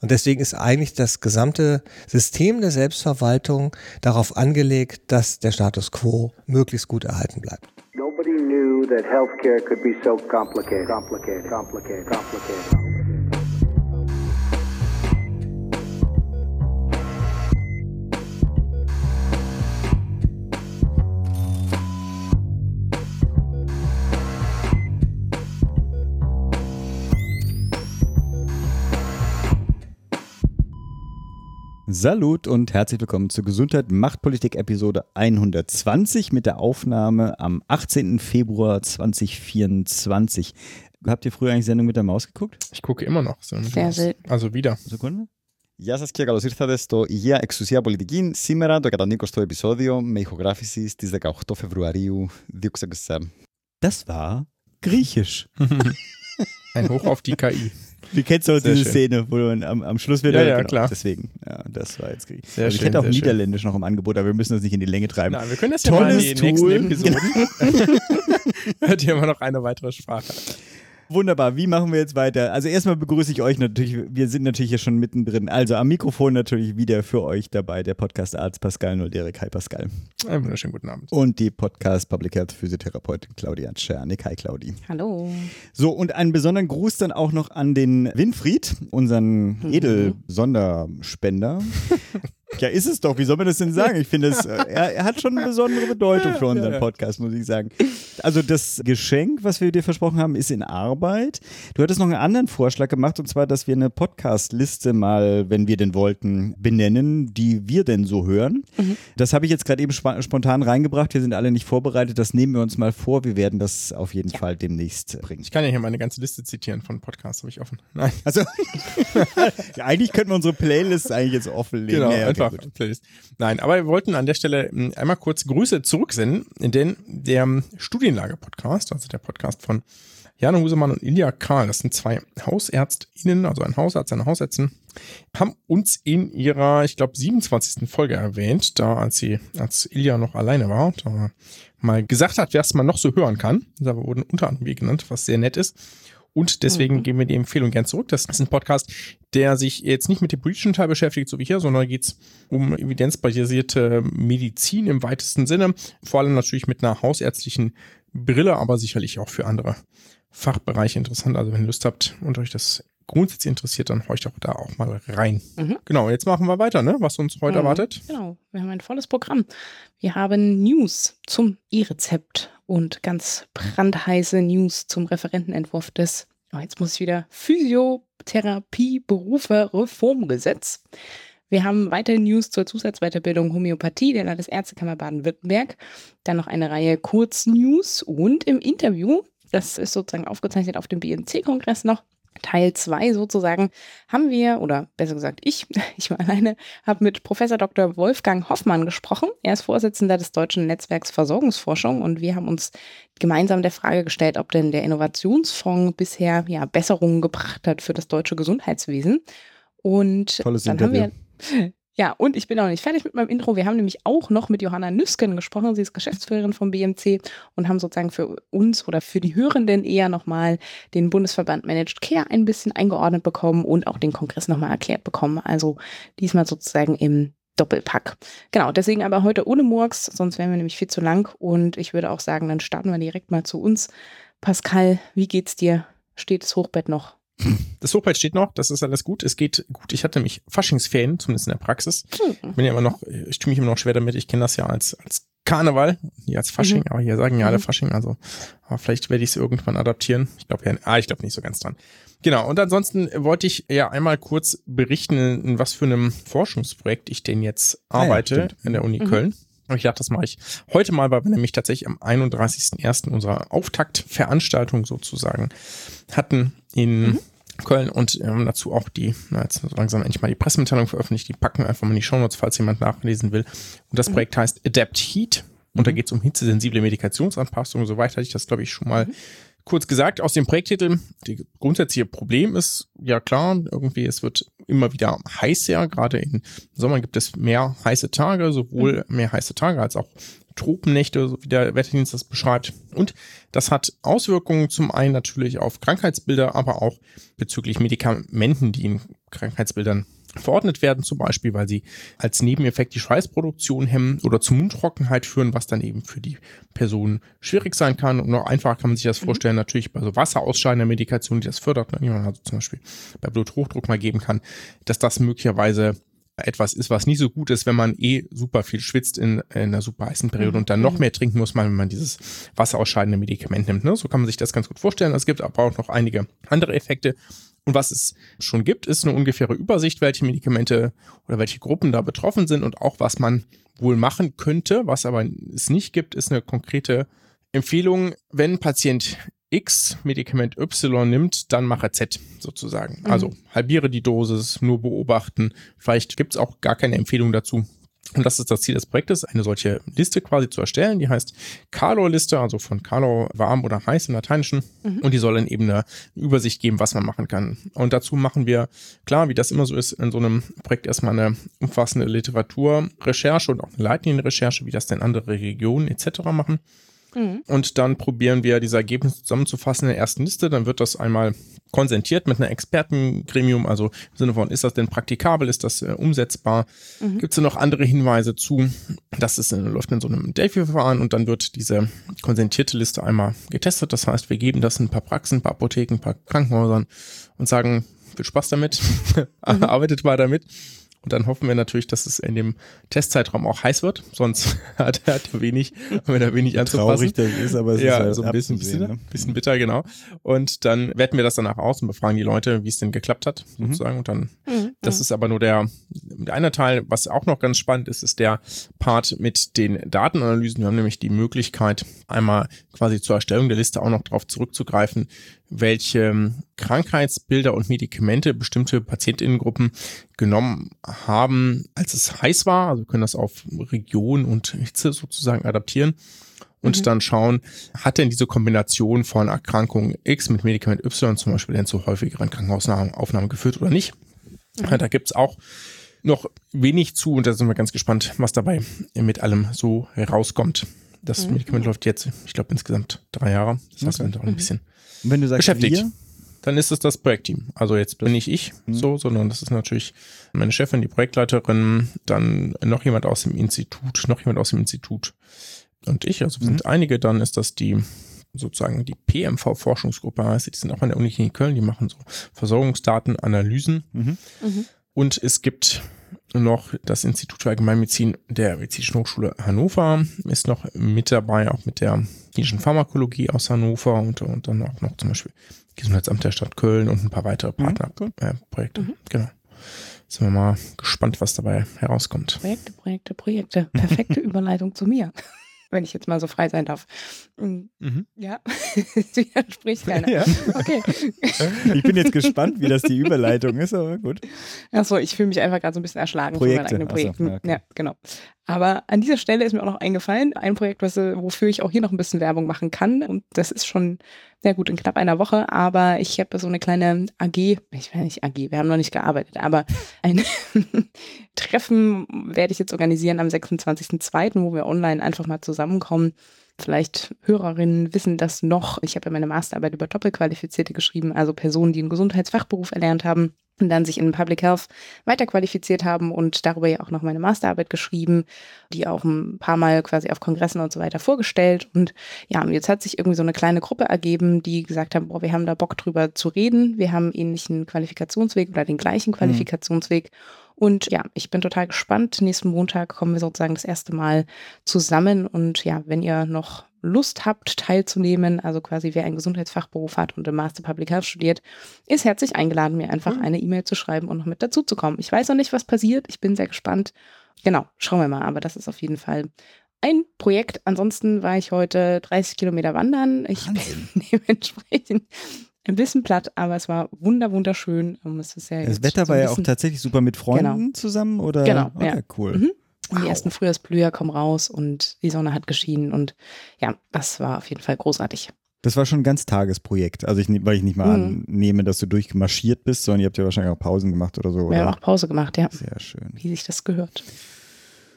Und deswegen ist eigentlich das gesamte System der Selbstverwaltung darauf angelegt, dass der Status quo möglichst gut erhalten bleibt. Nobody knew that healthcare could be so complicated, complicated, complicated, complicated. Salut und herzlich willkommen zur Gesundheit Machtpolitik Episode 120 mit der Aufnahme am 18. Februar 2024. Habt ihr früher eigentlich Sendung mit der Maus geguckt? Ich gucke immer noch. Sehr selten. Also wieder. Sekunde. Γεια σας και καλώς ήρθατε στο Υγεία Εξουσία Πολιτική. Σήμερα το 120ο επεισόδιο με ηχογράφηση στις 18 Φεβρουαρίου 2024. Das war Griechisch. Ein Hoch auf die KI. Du kennst auch diese schön. Szene, wo man am, am Schluss wieder. Ja, ja, genau, klar. Deswegen, ja, das war jetzt. Sehr also ich schön, hätte auch Niederländisch schön. noch im Angebot, aber wir müssen das nicht in die Länge treiben. Nein, wir können das ja mal in den nächsten Episoden. Hört ihr immer noch eine weitere Sprache. Wunderbar, wie machen wir jetzt weiter? Also erstmal begrüße ich euch natürlich, wir sind natürlich hier schon mittendrin. Also am Mikrofon natürlich wieder für euch dabei der Podcast-Arzt Pascal Nolderek. Hi Pascal. Einen wunderschönen guten Abend. Und die Podcast Public Health Physiotherapeutin Claudia Czernik. Hi Claudi. Hallo. So, und einen besonderen Gruß dann auch noch an den Winfried, unseren mhm. Edel-Sonderspender. Ja, ist es doch. Wie soll man das denn sagen? Ich finde, es, äh, er, er, hat schon eine besondere Bedeutung für unseren Podcast, muss ich sagen. Also das Geschenk, was wir dir versprochen haben, ist in Arbeit. Du hattest noch einen anderen Vorschlag gemacht, und zwar, dass wir eine Podcast-Liste mal, wenn wir denn wollten, benennen, die wir denn so hören. Mhm. Das habe ich jetzt gerade eben spontan reingebracht. Wir sind alle nicht vorbereitet. Das nehmen wir uns mal vor. Wir werden das auf jeden ja. Fall demnächst bringen. Ich kann ja hier meine ganze Liste zitieren von Podcasts, habe ich offen. Nein. Also, ja, eigentlich könnten wir unsere Playlists eigentlich jetzt offenlegen. Genau, ja, einfach Playlist. Nein, aber wir wollten an der Stelle hm, einmal kurz Grüße zurücksenden, denn der hm, Studienlager-Podcast, also der Podcast von Jana Husemann und Ilja Karl, das sind zwei HausärztInnen, also ein Hausarzt, eine Hausärztin, haben uns in ihrer, ich glaube, 27. Folge erwähnt, da als sie, als Ilja noch alleine war, da mal gesagt hat, wer es man noch so hören kann. Da wurden unter anderem wir genannt, was sehr nett ist. Und deswegen mhm. geben wir die Empfehlung gern zurück. Das ist ein Podcast, der sich jetzt nicht mit dem politischen Teil beschäftigt, so wie hier, sondern geht es um evidenzbasierte Medizin im weitesten Sinne. Vor allem natürlich mit einer hausärztlichen Brille, aber sicherlich auch für andere Fachbereiche interessant. Also wenn ihr Lust habt und euch das grundsätzlich interessiert, dann horcht auch da auch mal rein. Mhm. Genau, jetzt machen wir weiter, ne? was uns heute mhm. erwartet. Genau, wir haben ein volles Programm. Wir haben News zum E-Rezept und ganz brandheiße News zum Referentenentwurf des, oh, jetzt muss ich wieder, Physiotherapie-Berufe-Reformgesetz. Wir haben weitere News zur Zusatzweiterbildung Homöopathie der Landesärztekammer Baden-Württemberg. Dann noch eine Reihe Kurznews und im Interview, das ist sozusagen aufgezeichnet auf dem BNC-Kongress noch, Teil 2 sozusagen haben wir, oder besser gesagt ich, ich war alleine, habe mit Professor Dr. Wolfgang Hoffmann gesprochen. Er ist Vorsitzender des Deutschen Netzwerks Versorgungsforschung und wir haben uns gemeinsam der Frage gestellt, ob denn der Innovationsfonds bisher ja, Besserungen gebracht hat für das deutsche Gesundheitswesen. Und Tolles dann Interview. haben wir ja, und ich bin auch nicht fertig mit meinem Intro. Wir haben nämlich auch noch mit Johanna Nüsken gesprochen. Sie ist Geschäftsführerin vom BMC und haben sozusagen für uns oder für die Hörenden eher nochmal den Bundesverband Managed Care ein bisschen eingeordnet bekommen und auch den Kongress nochmal erklärt bekommen. Also diesmal sozusagen im Doppelpack. Genau, deswegen aber heute ohne Murks, sonst wären wir nämlich viel zu lang. Und ich würde auch sagen, dann starten wir direkt mal zu uns. Pascal, wie geht's dir? Steht das Hochbett noch? Das Hochbett steht noch, das ist alles gut. Es geht gut. Ich hatte mich Faschingsferien, zumindest in der Praxis. Hm. Bin ja immer noch, ich tue mich immer noch schwer damit. Ich kenne das ja als, als Karneval, nie als Fasching, mhm. aber hier sagen ja alle mhm. Fasching, also aber vielleicht werde ich es irgendwann adaptieren. Ich glaube ja, ah, ich glaube nicht so ganz dran. Genau, und ansonsten wollte ich ja einmal kurz berichten, in was für einem Forschungsprojekt ich denn jetzt arbeite ah, ja, in der Uni mhm. Köln. Aber ich dachte, das mache ich heute mal, weil wir nämlich tatsächlich am 31.01. unsere Auftaktveranstaltung sozusagen hatten in mhm. Köln und haben dazu auch die, na jetzt langsam endlich mal die Pressemitteilung veröffentlicht, die packen wir einfach mal in die Shownotes, falls jemand nachlesen will. Und das mhm. Projekt heißt Adapt Heat und da mhm. geht es um hitzesensible Medikationsanpassungen. Soweit hatte ich das, glaube ich, schon mal mhm. Kurz gesagt. Aus dem Projekttitel, das grundsätzliche Problem ist, ja klar, irgendwie, es wird immer wieder heißer. Gerade im Sommer gibt es mehr heiße Tage, sowohl mhm. mehr heiße Tage als auch Tropennächte, so wie der Wetterdienst das beschreibt. Und das hat Auswirkungen zum einen natürlich auf Krankheitsbilder, aber auch bezüglich Medikamenten, die in Krankheitsbildern verordnet werden, zum Beispiel, weil sie als Nebeneffekt die Schweißproduktion hemmen oder zu Mundtrockenheit führen, was dann eben für die Person schwierig sein kann. Und noch einfacher kann man sich das mhm. vorstellen, natürlich bei so wasserausscheidender Medikation, die das fördert, wenn man also zum Beispiel bei Bluthochdruck mal geben kann, dass das möglicherweise etwas ist, was nicht so gut ist, wenn man eh super viel schwitzt in, in einer super heißen Periode mhm. und dann noch mhm. mehr trinken muss, wenn man dieses wasserausscheidende Medikament nimmt. Ne? So kann man sich das ganz gut vorstellen. Es gibt aber auch noch einige andere Effekte. Und was es schon gibt, ist eine ungefähre Übersicht, welche Medikamente oder welche Gruppen da betroffen sind und auch was man wohl machen könnte. Was aber es nicht gibt, ist eine konkrete Empfehlung, wenn Patient X Medikament Y nimmt, dann mache Z sozusagen. Mhm. Also halbiere die Dosis, nur beobachten. Vielleicht gibt es auch gar keine Empfehlung dazu. Und das ist das Ziel des Projektes, eine solche Liste quasi zu erstellen. Die heißt Calor-Liste, also von Calor warm oder heiß im Lateinischen. Mhm. Und die soll dann eben eine Übersicht geben, was man machen kann. Und dazu machen wir, klar, wie das immer so ist, in so einem Projekt erstmal eine umfassende Literaturrecherche und auch eine Leitlinienrecherche, wie das denn andere Regionen etc. machen. Mhm. Und dann probieren wir diese Ergebnisse zusammenzufassen in der ersten Liste. Dann wird das einmal konsentiert mit einer Expertengremium, also im Sinne von, ist das denn praktikabel, ist das äh, umsetzbar? Mhm. Gibt es noch andere Hinweise zu? Das ist, äh, läuft in so einem Delphi-Verfahren und dann wird diese konsentierte Liste einmal getestet. Das heißt, wir geben das ein paar Praxen, ein paar Apotheken, ein paar Krankenhäusern und sagen, viel Spaß damit, mhm. arbeitet mal damit. Und dann hoffen wir natürlich, dass es in dem Testzeitraum auch heiß wird, sonst hat, er wenig, wenn er wenig anzupassen. Traurig das ist, aber es ja, ist halt so ein bisschen, bisschen, ne? bisschen bitter, genau. Und dann werten wir das danach aus und befragen die Leute, wie es denn geklappt hat, mhm. sozusagen. Und dann, mhm. das ist aber nur der, der eine Teil, was auch noch ganz spannend ist, ist der Part mit den Datenanalysen. Wir haben nämlich die Möglichkeit, einmal quasi zur Erstellung der Liste auch noch darauf zurückzugreifen, welche Krankheitsbilder und Medikamente bestimmte Patientinnengruppen genommen haben, als es heiß war. Also wir können das auf Region und Hitze sozusagen adaptieren und mhm. dann schauen, hat denn diese Kombination von Erkrankung X mit Medikament Y zum Beispiel denn zu häufigeren Krankenhausaufnahmen geführt oder nicht. Mhm. Da gibt's auch noch wenig zu und da sind wir ganz gespannt, was dabei mit allem so rauskommt. Das mhm. Medikament läuft jetzt, ich glaube, insgesamt drei Jahre. Das heißt, okay. auch ein mhm. bisschen und wenn du sagst beschäftigt. Wir? Dann ist es das Projektteam. Also jetzt bin nicht ich mhm. so, sondern das ist natürlich meine Chefin, die Projektleiterin, dann noch jemand aus dem Institut, noch jemand aus dem Institut und ich. Also wir mhm. sind einige. Dann ist das die sozusagen die PMV-Forschungsgruppe heißt, die sind auch an der Uniklinik Köln, die machen so Versorgungsdatenanalysen. Mhm. Mhm. Und es gibt noch das Institut für Allgemeinmedizin der Medizinischen Hochschule Hannover ist noch mit dabei, auch mit der klinischen Pharmakologie aus Hannover und, und dann auch noch zum Beispiel Gesundheitsamt der Stadt Köln und ein paar weitere Partnerprojekte. Mhm, äh, mhm. Genau. Sind wir mal gespannt, was dabei herauskommt. Projekte, Projekte, Projekte. Perfekte Überleitung zu mir wenn ich jetzt mal so frei sein darf. Mm, mhm. Ja, widerspricht keiner. Ja. Okay. Ich bin jetzt gespannt, wie das die Überleitung ist, aber gut. Achso, ich fühle mich einfach gerade so ein bisschen erschlagen Projekte. von meinen eigenen Projekten. So, ja, okay. ja, genau. Aber an dieser Stelle ist mir auch noch eingefallen, ein Projekt, was, wofür ich auch hier noch ein bisschen Werbung machen kann. Und das ist schon, sehr gut, in knapp einer Woche. Aber ich habe so eine kleine AG, ich weiß nicht AG, wir haben noch nicht gearbeitet, aber ein Treffen werde ich jetzt organisieren am 26.02., wo wir online einfach mal zusammenkommen. Vielleicht Hörerinnen wissen das noch. Ich habe ja meine Masterarbeit über Doppelqualifizierte geschrieben, also Personen, die einen Gesundheitsfachberuf erlernt haben und dann sich in Public Health weiterqualifiziert haben und darüber ja auch noch meine Masterarbeit geschrieben, die auch ein paar Mal quasi auf Kongressen und so weiter vorgestellt. Und ja, jetzt hat sich irgendwie so eine kleine Gruppe ergeben, die gesagt haben, boah, wir haben da Bock drüber zu reden. Wir haben ähnlichen Qualifikationsweg oder den gleichen mhm. Qualifikationsweg. Mhm und ja, ich bin total gespannt. Nächsten Montag kommen wir sozusagen das erste Mal zusammen. Und ja, wenn ihr noch Lust habt, teilzunehmen, also quasi wer einen Gesundheitsfachberuf hat und im Master Public Health studiert, ist herzlich eingeladen, mir einfach mhm. eine E-Mail zu schreiben und noch mit dazu zu kommen. Ich weiß noch nicht, was passiert. Ich bin sehr gespannt. Genau, schauen wir mal. Aber das ist auf jeden Fall ein Projekt. Ansonsten war ich heute 30 Kilometer wandern. Ich Wahnsinn. bin dementsprechend ein bisschen platt, aber es war wunder wunderschön. Ja das Wetter so war ja auch tatsächlich super mit Freunden genau. zusammen, oder? Genau, okay, ja. cool. Mhm. Wow. Die ersten Frühjahrsblüher kommen raus und die Sonne hat geschienen und ja, das war auf jeden Fall großartig. Das war schon ein ganz Tagesprojekt. Also ich, ne, weil ich nicht mal mhm. annehme, dass du durchmarschiert bist, sondern ihr habt ja wahrscheinlich auch Pausen gemacht oder so. Wir oder? haben auch Pause gemacht, ja. Sehr schön. Wie sich das gehört.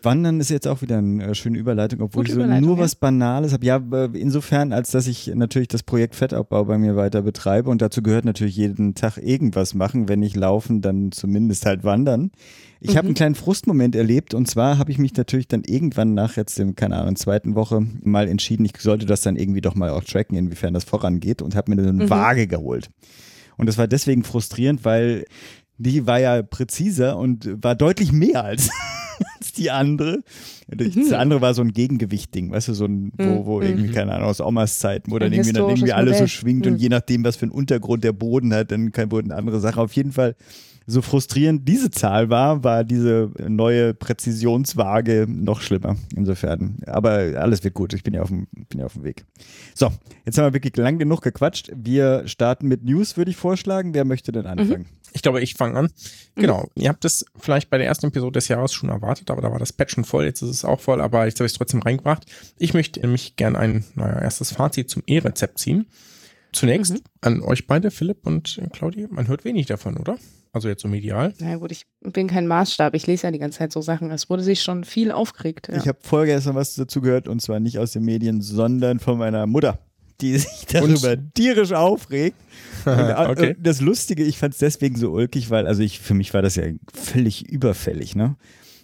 Wandern ist jetzt auch wieder eine äh, schöne Überleitung, obwohl Gute ich so nur ja. was Banales habe. Ja, insofern, als dass ich natürlich das Projekt Fettabbau bei mir weiter betreibe und dazu gehört natürlich jeden Tag irgendwas machen. Wenn nicht laufen, dann zumindest halt wandern. Ich habe Mhm. einen kleinen Frustmoment erlebt und zwar habe ich mich natürlich dann irgendwann nach jetzt dem, keine Ahnung, zweiten Woche mal entschieden, ich sollte das dann irgendwie doch mal auch tracken, inwiefern das vorangeht und habe mir eine Mhm. Waage geholt. Und das war deswegen frustrierend, weil die war ja präziser und war deutlich mehr als, als die andere. Das Mhm. andere war so ein Gegengewicht-Ding, weißt du, so ein, wo, wo Mhm. irgendwie, keine Ahnung, aus Omas Zeiten, wo dann irgendwie, dann irgendwie alles so schwingt Mhm. und je nachdem, was für einen Untergrund der Boden hat, dann kann wurde eine andere Sache. Auf jeden Fall, so frustrierend diese Zahl war, war diese neue Präzisionswaage noch schlimmer. Insofern. Aber alles wird gut. Ich bin ja auf dem, bin ja auf dem Weg. So, jetzt haben wir wirklich lang genug gequatscht. Wir starten mit News, würde ich vorschlagen. Wer möchte denn anfangen? Ich glaube, ich fange an. Genau. Ihr habt es vielleicht bei der ersten Episode des Jahres schon erwartet, aber da war das Patch schon voll. Jetzt ist es auch voll, aber jetzt habe ich es trotzdem reingebracht. Ich möchte nämlich gern ein naja, erstes Fazit zum E-Rezept ziehen. Zunächst Mhm. an euch beide, Philipp und Claudia. Man hört wenig davon, oder? Also jetzt so medial. Na gut, ich bin kein Maßstab. Ich lese ja die ganze Zeit so Sachen. Es wurde sich schon viel aufgeregt. Ja. Ich habe vorgestern was dazu gehört und zwar nicht aus den Medien, sondern von meiner Mutter, die sich darüber tierisch aufregt. Und, Okay. und das Lustige, ich fand es deswegen so ulkig, weil, also ich, für mich war das ja völlig überfällig, ne?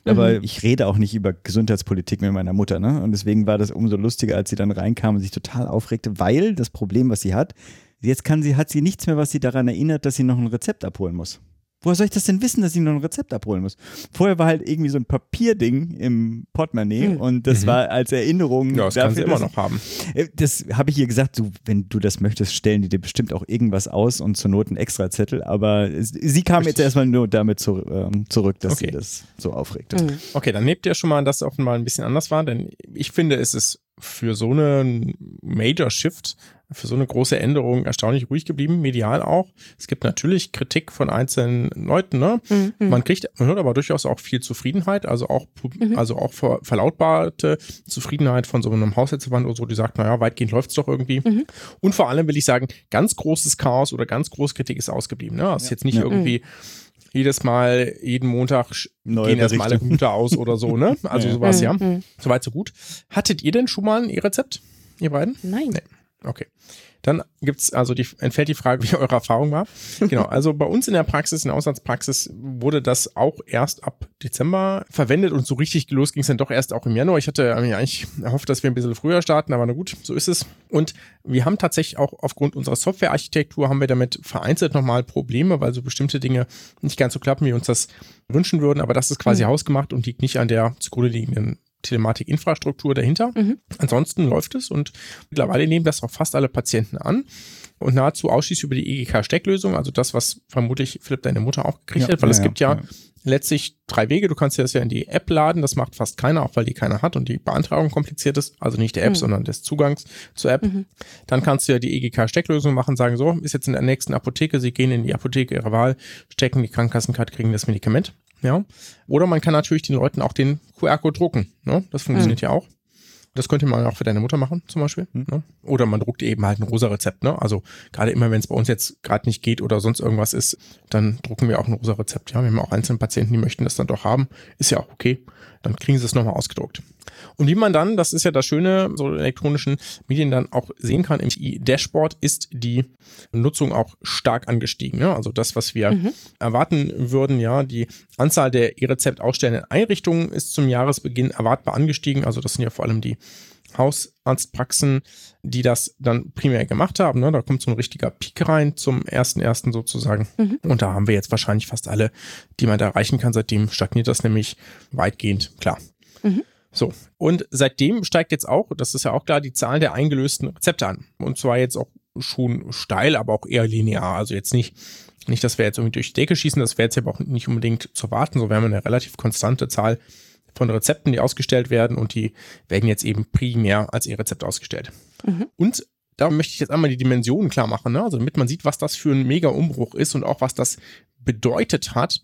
Aber Mhm. ich rede auch nicht über Gesundheitspolitik mit meiner Mutter, ne? Und deswegen war das umso lustiger, als sie dann reinkam und sich total aufregte, weil das Problem, was sie hat, jetzt kann sie, hat sie nichts mehr, was sie daran erinnert, dass sie noch ein Rezept abholen muss. Woher soll ich das denn wissen, dass ich noch ein Rezept abholen muss? Vorher war halt irgendwie so ein Papierding im Portemonnaie Mhm. und das Mhm. war als Erinnerung. Ja, das kann sie dafür, immer noch haben. äh, Das habe ich ihr gesagt, du, wenn du das möchtest, stellen die dir bestimmt auch irgendwas aus und zur Not einen Extrazettel. Aber sie kam jetzt Richtig. erstmal nur damit zu, ähm, zurück, dass Okay. sie das so aufregte. Mhm. Okay, dann nehmt ihr schon mal, dass es offenbar ein bisschen anders war, denn ich finde, es ist für so eine Major Shift, für so eine große Änderung erstaunlich ruhig geblieben, medial auch. Es gibt natürlich Kritik von einzelnen Leuten, ne? Mhm. Man kriegt, man hört aber durchaus auch viel Zufriedenheit, also auch, Mhm. also auch ver, verlautbarte Zufriedenheit von so einem Haushaltsverband oder so, die sagt, naja, weitgehend läuft's doch irgendwie. Mhm. Und vor allem will ich sagen, ganz großes Chaos oder ganz große Kritik ist ausgeblieben. Ne? Das ist jetzt nicht Ja. irgendwie jedes Mal, jeden Montag Neue gehen erstmal alle. Computer aus oder so, ne? Also Ja. sowas, ja. Mhm. Soweit, so gut. Hattet ihr denn schon mal ein E-Rezept, ihr beiden? Nein. Nee. Okay. Dann gibt's also die, entfällt die Frage, wie eure Erfahrung war. Genau, also bei uns in der Praxis, in der Auslandspraxis, wurde das auch erst ab Dezember verwendet und so richtig los ging es dann doch erst auch im Januar. Ich hatte eigentlich erhofft, dass wir ein bisschen früher starten, aber na gut, so ist es. Und wir haben tatsächlich auch aufgrund unserer Softwarearchitektur haben wir damit vereinzelt nochmal Probleme, weil so bestimmte Dinge nicht ganz so klappen, wie wir uns das wünschen würden. Aber das ist quasi Mhm. hausgemacht und liegt nicht an der zugrunde liegenden Telematik-Infrastruktur dahinter. Mhm. Ansonsten läuft es und mittlerweile nehmen das auch fast alle Patienten an und nahezu ausschließlich über die EGK-Stecklösung, also das, was vermutlich Philipp deine Mutter auch gekriegt Ja, hat, weil ja, es ja, gibt ja, ja. letztlich drei Wege. Du kannst dir das ja in die App laden, das macht fast keiner, auch weil die keiner hat und die Beantragung kompliziert ist, also nicht der App, Mhm. sondern des Zugangs zur App. Mhm. Dann kannst du ja die EGK-Stecklösung machen, sagen so, ist jetzt in der nächsten Apotheke, sie gehen in die Apotheke ihrer Wahl, stecken die Krankenkassenkarte, kriegen das Medikament. Ja. Oder man kann natürlich den Leuten auch den QR-Code drucken. Ne? Das funktioniert ja auch. Das könnte man auch für deine Mutter machen, zum Beispiel. Hm. Ne? Oder man druckt eben halt ein rosa Rezept. Ne? Also gerade immer, wenn es bei uns jetzt gerade nicht geht oder sonst irgendwas ist, dann drucken wir auch ein rosa Rezept. Ja, wir haben auch einzelne Patienten, die möchten das dann doch haben. Ist ja auch okay. Dann kriegen sie es nochmal ausgedruckt. Und wie man dann, das ist ja das Schöne, so elektronischen Medien dann auch sehen kann, im Dashboard ist die Nutzung auch stark angestiegen. Ja? Also das, was wir Mhm. erwarten würden, ja, die Anzahl der E-Rezept ausstellenden Einrichtungen ist zum Jahresbeginn erwartbar angestiegen. Also das sind ja vor allem die Hausarztpraxen, die das dann primär gemacht haben. Ne? Da kommt so ein richtiger Peak rein zum ersten ersten sozusagen. Mhm. Und da haben wir jetzt wahrscheinlich fast alle, die man da erreichen kann. Seitdem stagniert das nämlich weitgehend, klar. Mhm. So, und seitdem steigt jetzt auch, das ist ja auch klar, die Zahl der eingelösten Rezepte an. Und zwar jetzt auch schon steil, aber auch eher linear. Also jetzt nicht, nicht, dass wir jetzt irgendwie durch die Decke schießen, das wäre jetzt aber auch nicht unbedingt zu warten. So, wir haben eine relativ konstante Zahl von Rezepten, die ausgestellt werden und die werden jetzt eben primär als E-Rezept ausgestellt. Mhm. Und da möchte ich jetzt einmal die Dimensionen klar machen, ne? also damit man sieht, was das für ein mega Umbruch ist und auch was das bedeutet hat,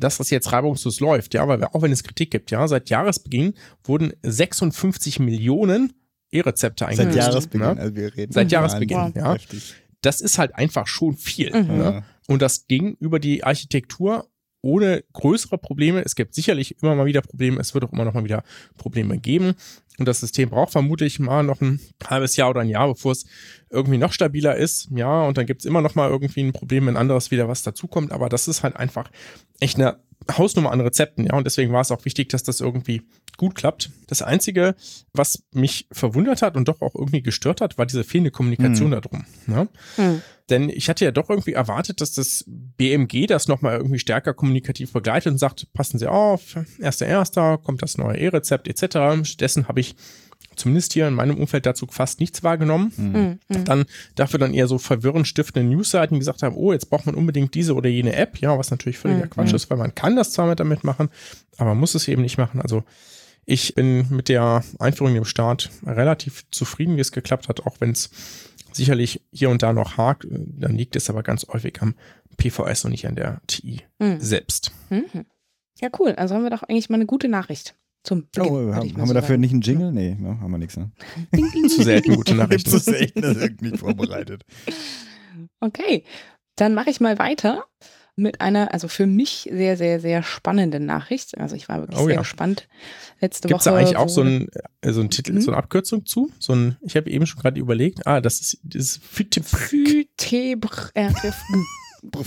dass das jetzt reibungslos läuft, ja, weil wir, auch wenn es Kritik gibt, ja, seit Jahresbeginn wurden 56 Millionen E-Rezepte Seit eingelöst. Jahresbeginn, Ne? also wir reden. Seit Jahresbeginn, Wahnsinn. ja. Heftig. Das ist halt einfach schon viel. Mhm. Ne? Und das ging über die Architektur ohne größere Probleme. Es gibt sicherlich immer mal wieder Probleme. Es wird auch immer noch mal wieder Probleme geben. Und das System braucht vermutlich mal noch ein halbes Jahr oder ein Jahr, bevor es irgendwie noch stabiler ist. Ja, und dann gibt es immer noch mal irgendwie ein Problem, wenn anderes wieder was dazukommt. Aber das ist halt einfach echt eine Hausnummer an Rezepten. Ja, und deswegen war es auch wichtig, dass das irgendwie gut klappt. Das Einzige, was mich verwundert hat und doch auch irgendwie gestört hat, war diese fehlende Kommunikation hm. darum. Ne? Hm. Denn ich hatte ja doch irgendwie erwartet, dass das BMG das nochmal irgendwie stärker kommunikativ begleitet und sagt, passen Sie auf, erster, erster, kommt das neue E-Rezept etc. Stattdessen habe ich zumindest hier in meinem Umfeld dazu fast nichts wahrgenommen. Mhm. mhm. Dann dafür dann eher so verwirrend stiftende Newsseiten, die gesagt haben, oh, jetzt braucht man unbedingt diese oder jene App, ja, was natürlich völliger mhm. Quatsch ist, weil man kann das zwar damit machen, aber man muss es eben nicht machen. Also ich bin mit der Einführung im Start relativ zufrieden, wie es geklappt hat, auch wenn es sicherlich hier und da noch hakt, dann liegt es aber ganz häufig am PVS und nicht an der TI mhm. selbst. Mhm. Ja, cool. Also haben wir doch eigentlich mal eine gute Nachricht zum Beginn. Oh, haben, haben wir dafür sagen. nicht einen Jingle? Nee, ne, haben wir nichts. Ne? Zu selten gute Nachrichten. Zu selten, das ist nicht vorbereitet. Okay, dann mache ich mal weiter mit einer, also für mich sehr, sehr, sehr spannenden Nachricht. Also ich war wirklich oh, sehr ja. gespannt. Letzte Gibt's Woche. Gibt es da eigentlich auch so einen, äh, so einen Titel, mhm. so eine Abkürzung zu? So ein, ich habe eben schon gerade überlegt, ah, das ist, das ist Phytebr.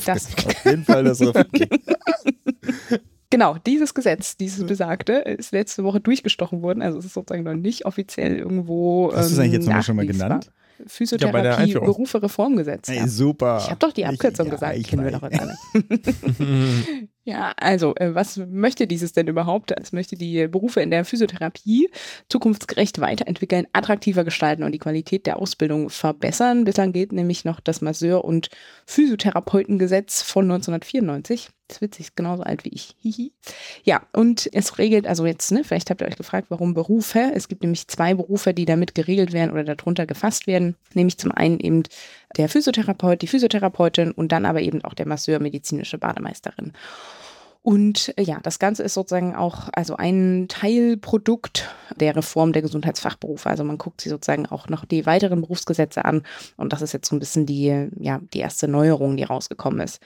Das. Auf jeden Fall das Genau, dieses Gesetz, dieses besagte, ist letzte Woche durchgestochen worden. Also es ist sozusagen noch nicht offiziell irgendwo. Hast du es eigentlich jetzt nochmal schon mal genannt? Physiotherapie, ja, Berufe Reformgesetz. Ja. Super. Ich habe doch die Abkürzung ich, ja, gesagt, kennen wir doch alle. ja, also, äh, was möchte dieses denn überhaupt? Es möchte die Berufe in der Physiotherapie zukunftsgerecht weiterentwickeln, attraktiver gestalten und die Qualität der Ausbildung verbessern. Bislang gilt nämlich noch das Masseur- und Physiotherapeutengesetz von 1994. Das ist witzig, ist genauso alt wie ich. Hihi. Ja, und es regelt, also jetzt, ne, vielleicht habt ihr euch gefragt, warum Berufe. Es gibt nämlich zwei Berufe, die damit geregelt werden oder darunter gefasst werden. Nämlich zum einen eben der Physiotherapeut, die Physiotherapeutin und dann aber eben auch der Masseur, medizinische Bademeisterin. Und äh, ja, das Ganze ist sozusagen auch also ein Teilprodukt der Reform der Gesundheitsfachberufe. Also man guckt sich sozusagen auch noch die weiteren Berufsgesetze an und das ist jetzt so ein bisschen die, ja, die erste Neuerung, die rausgekommen ist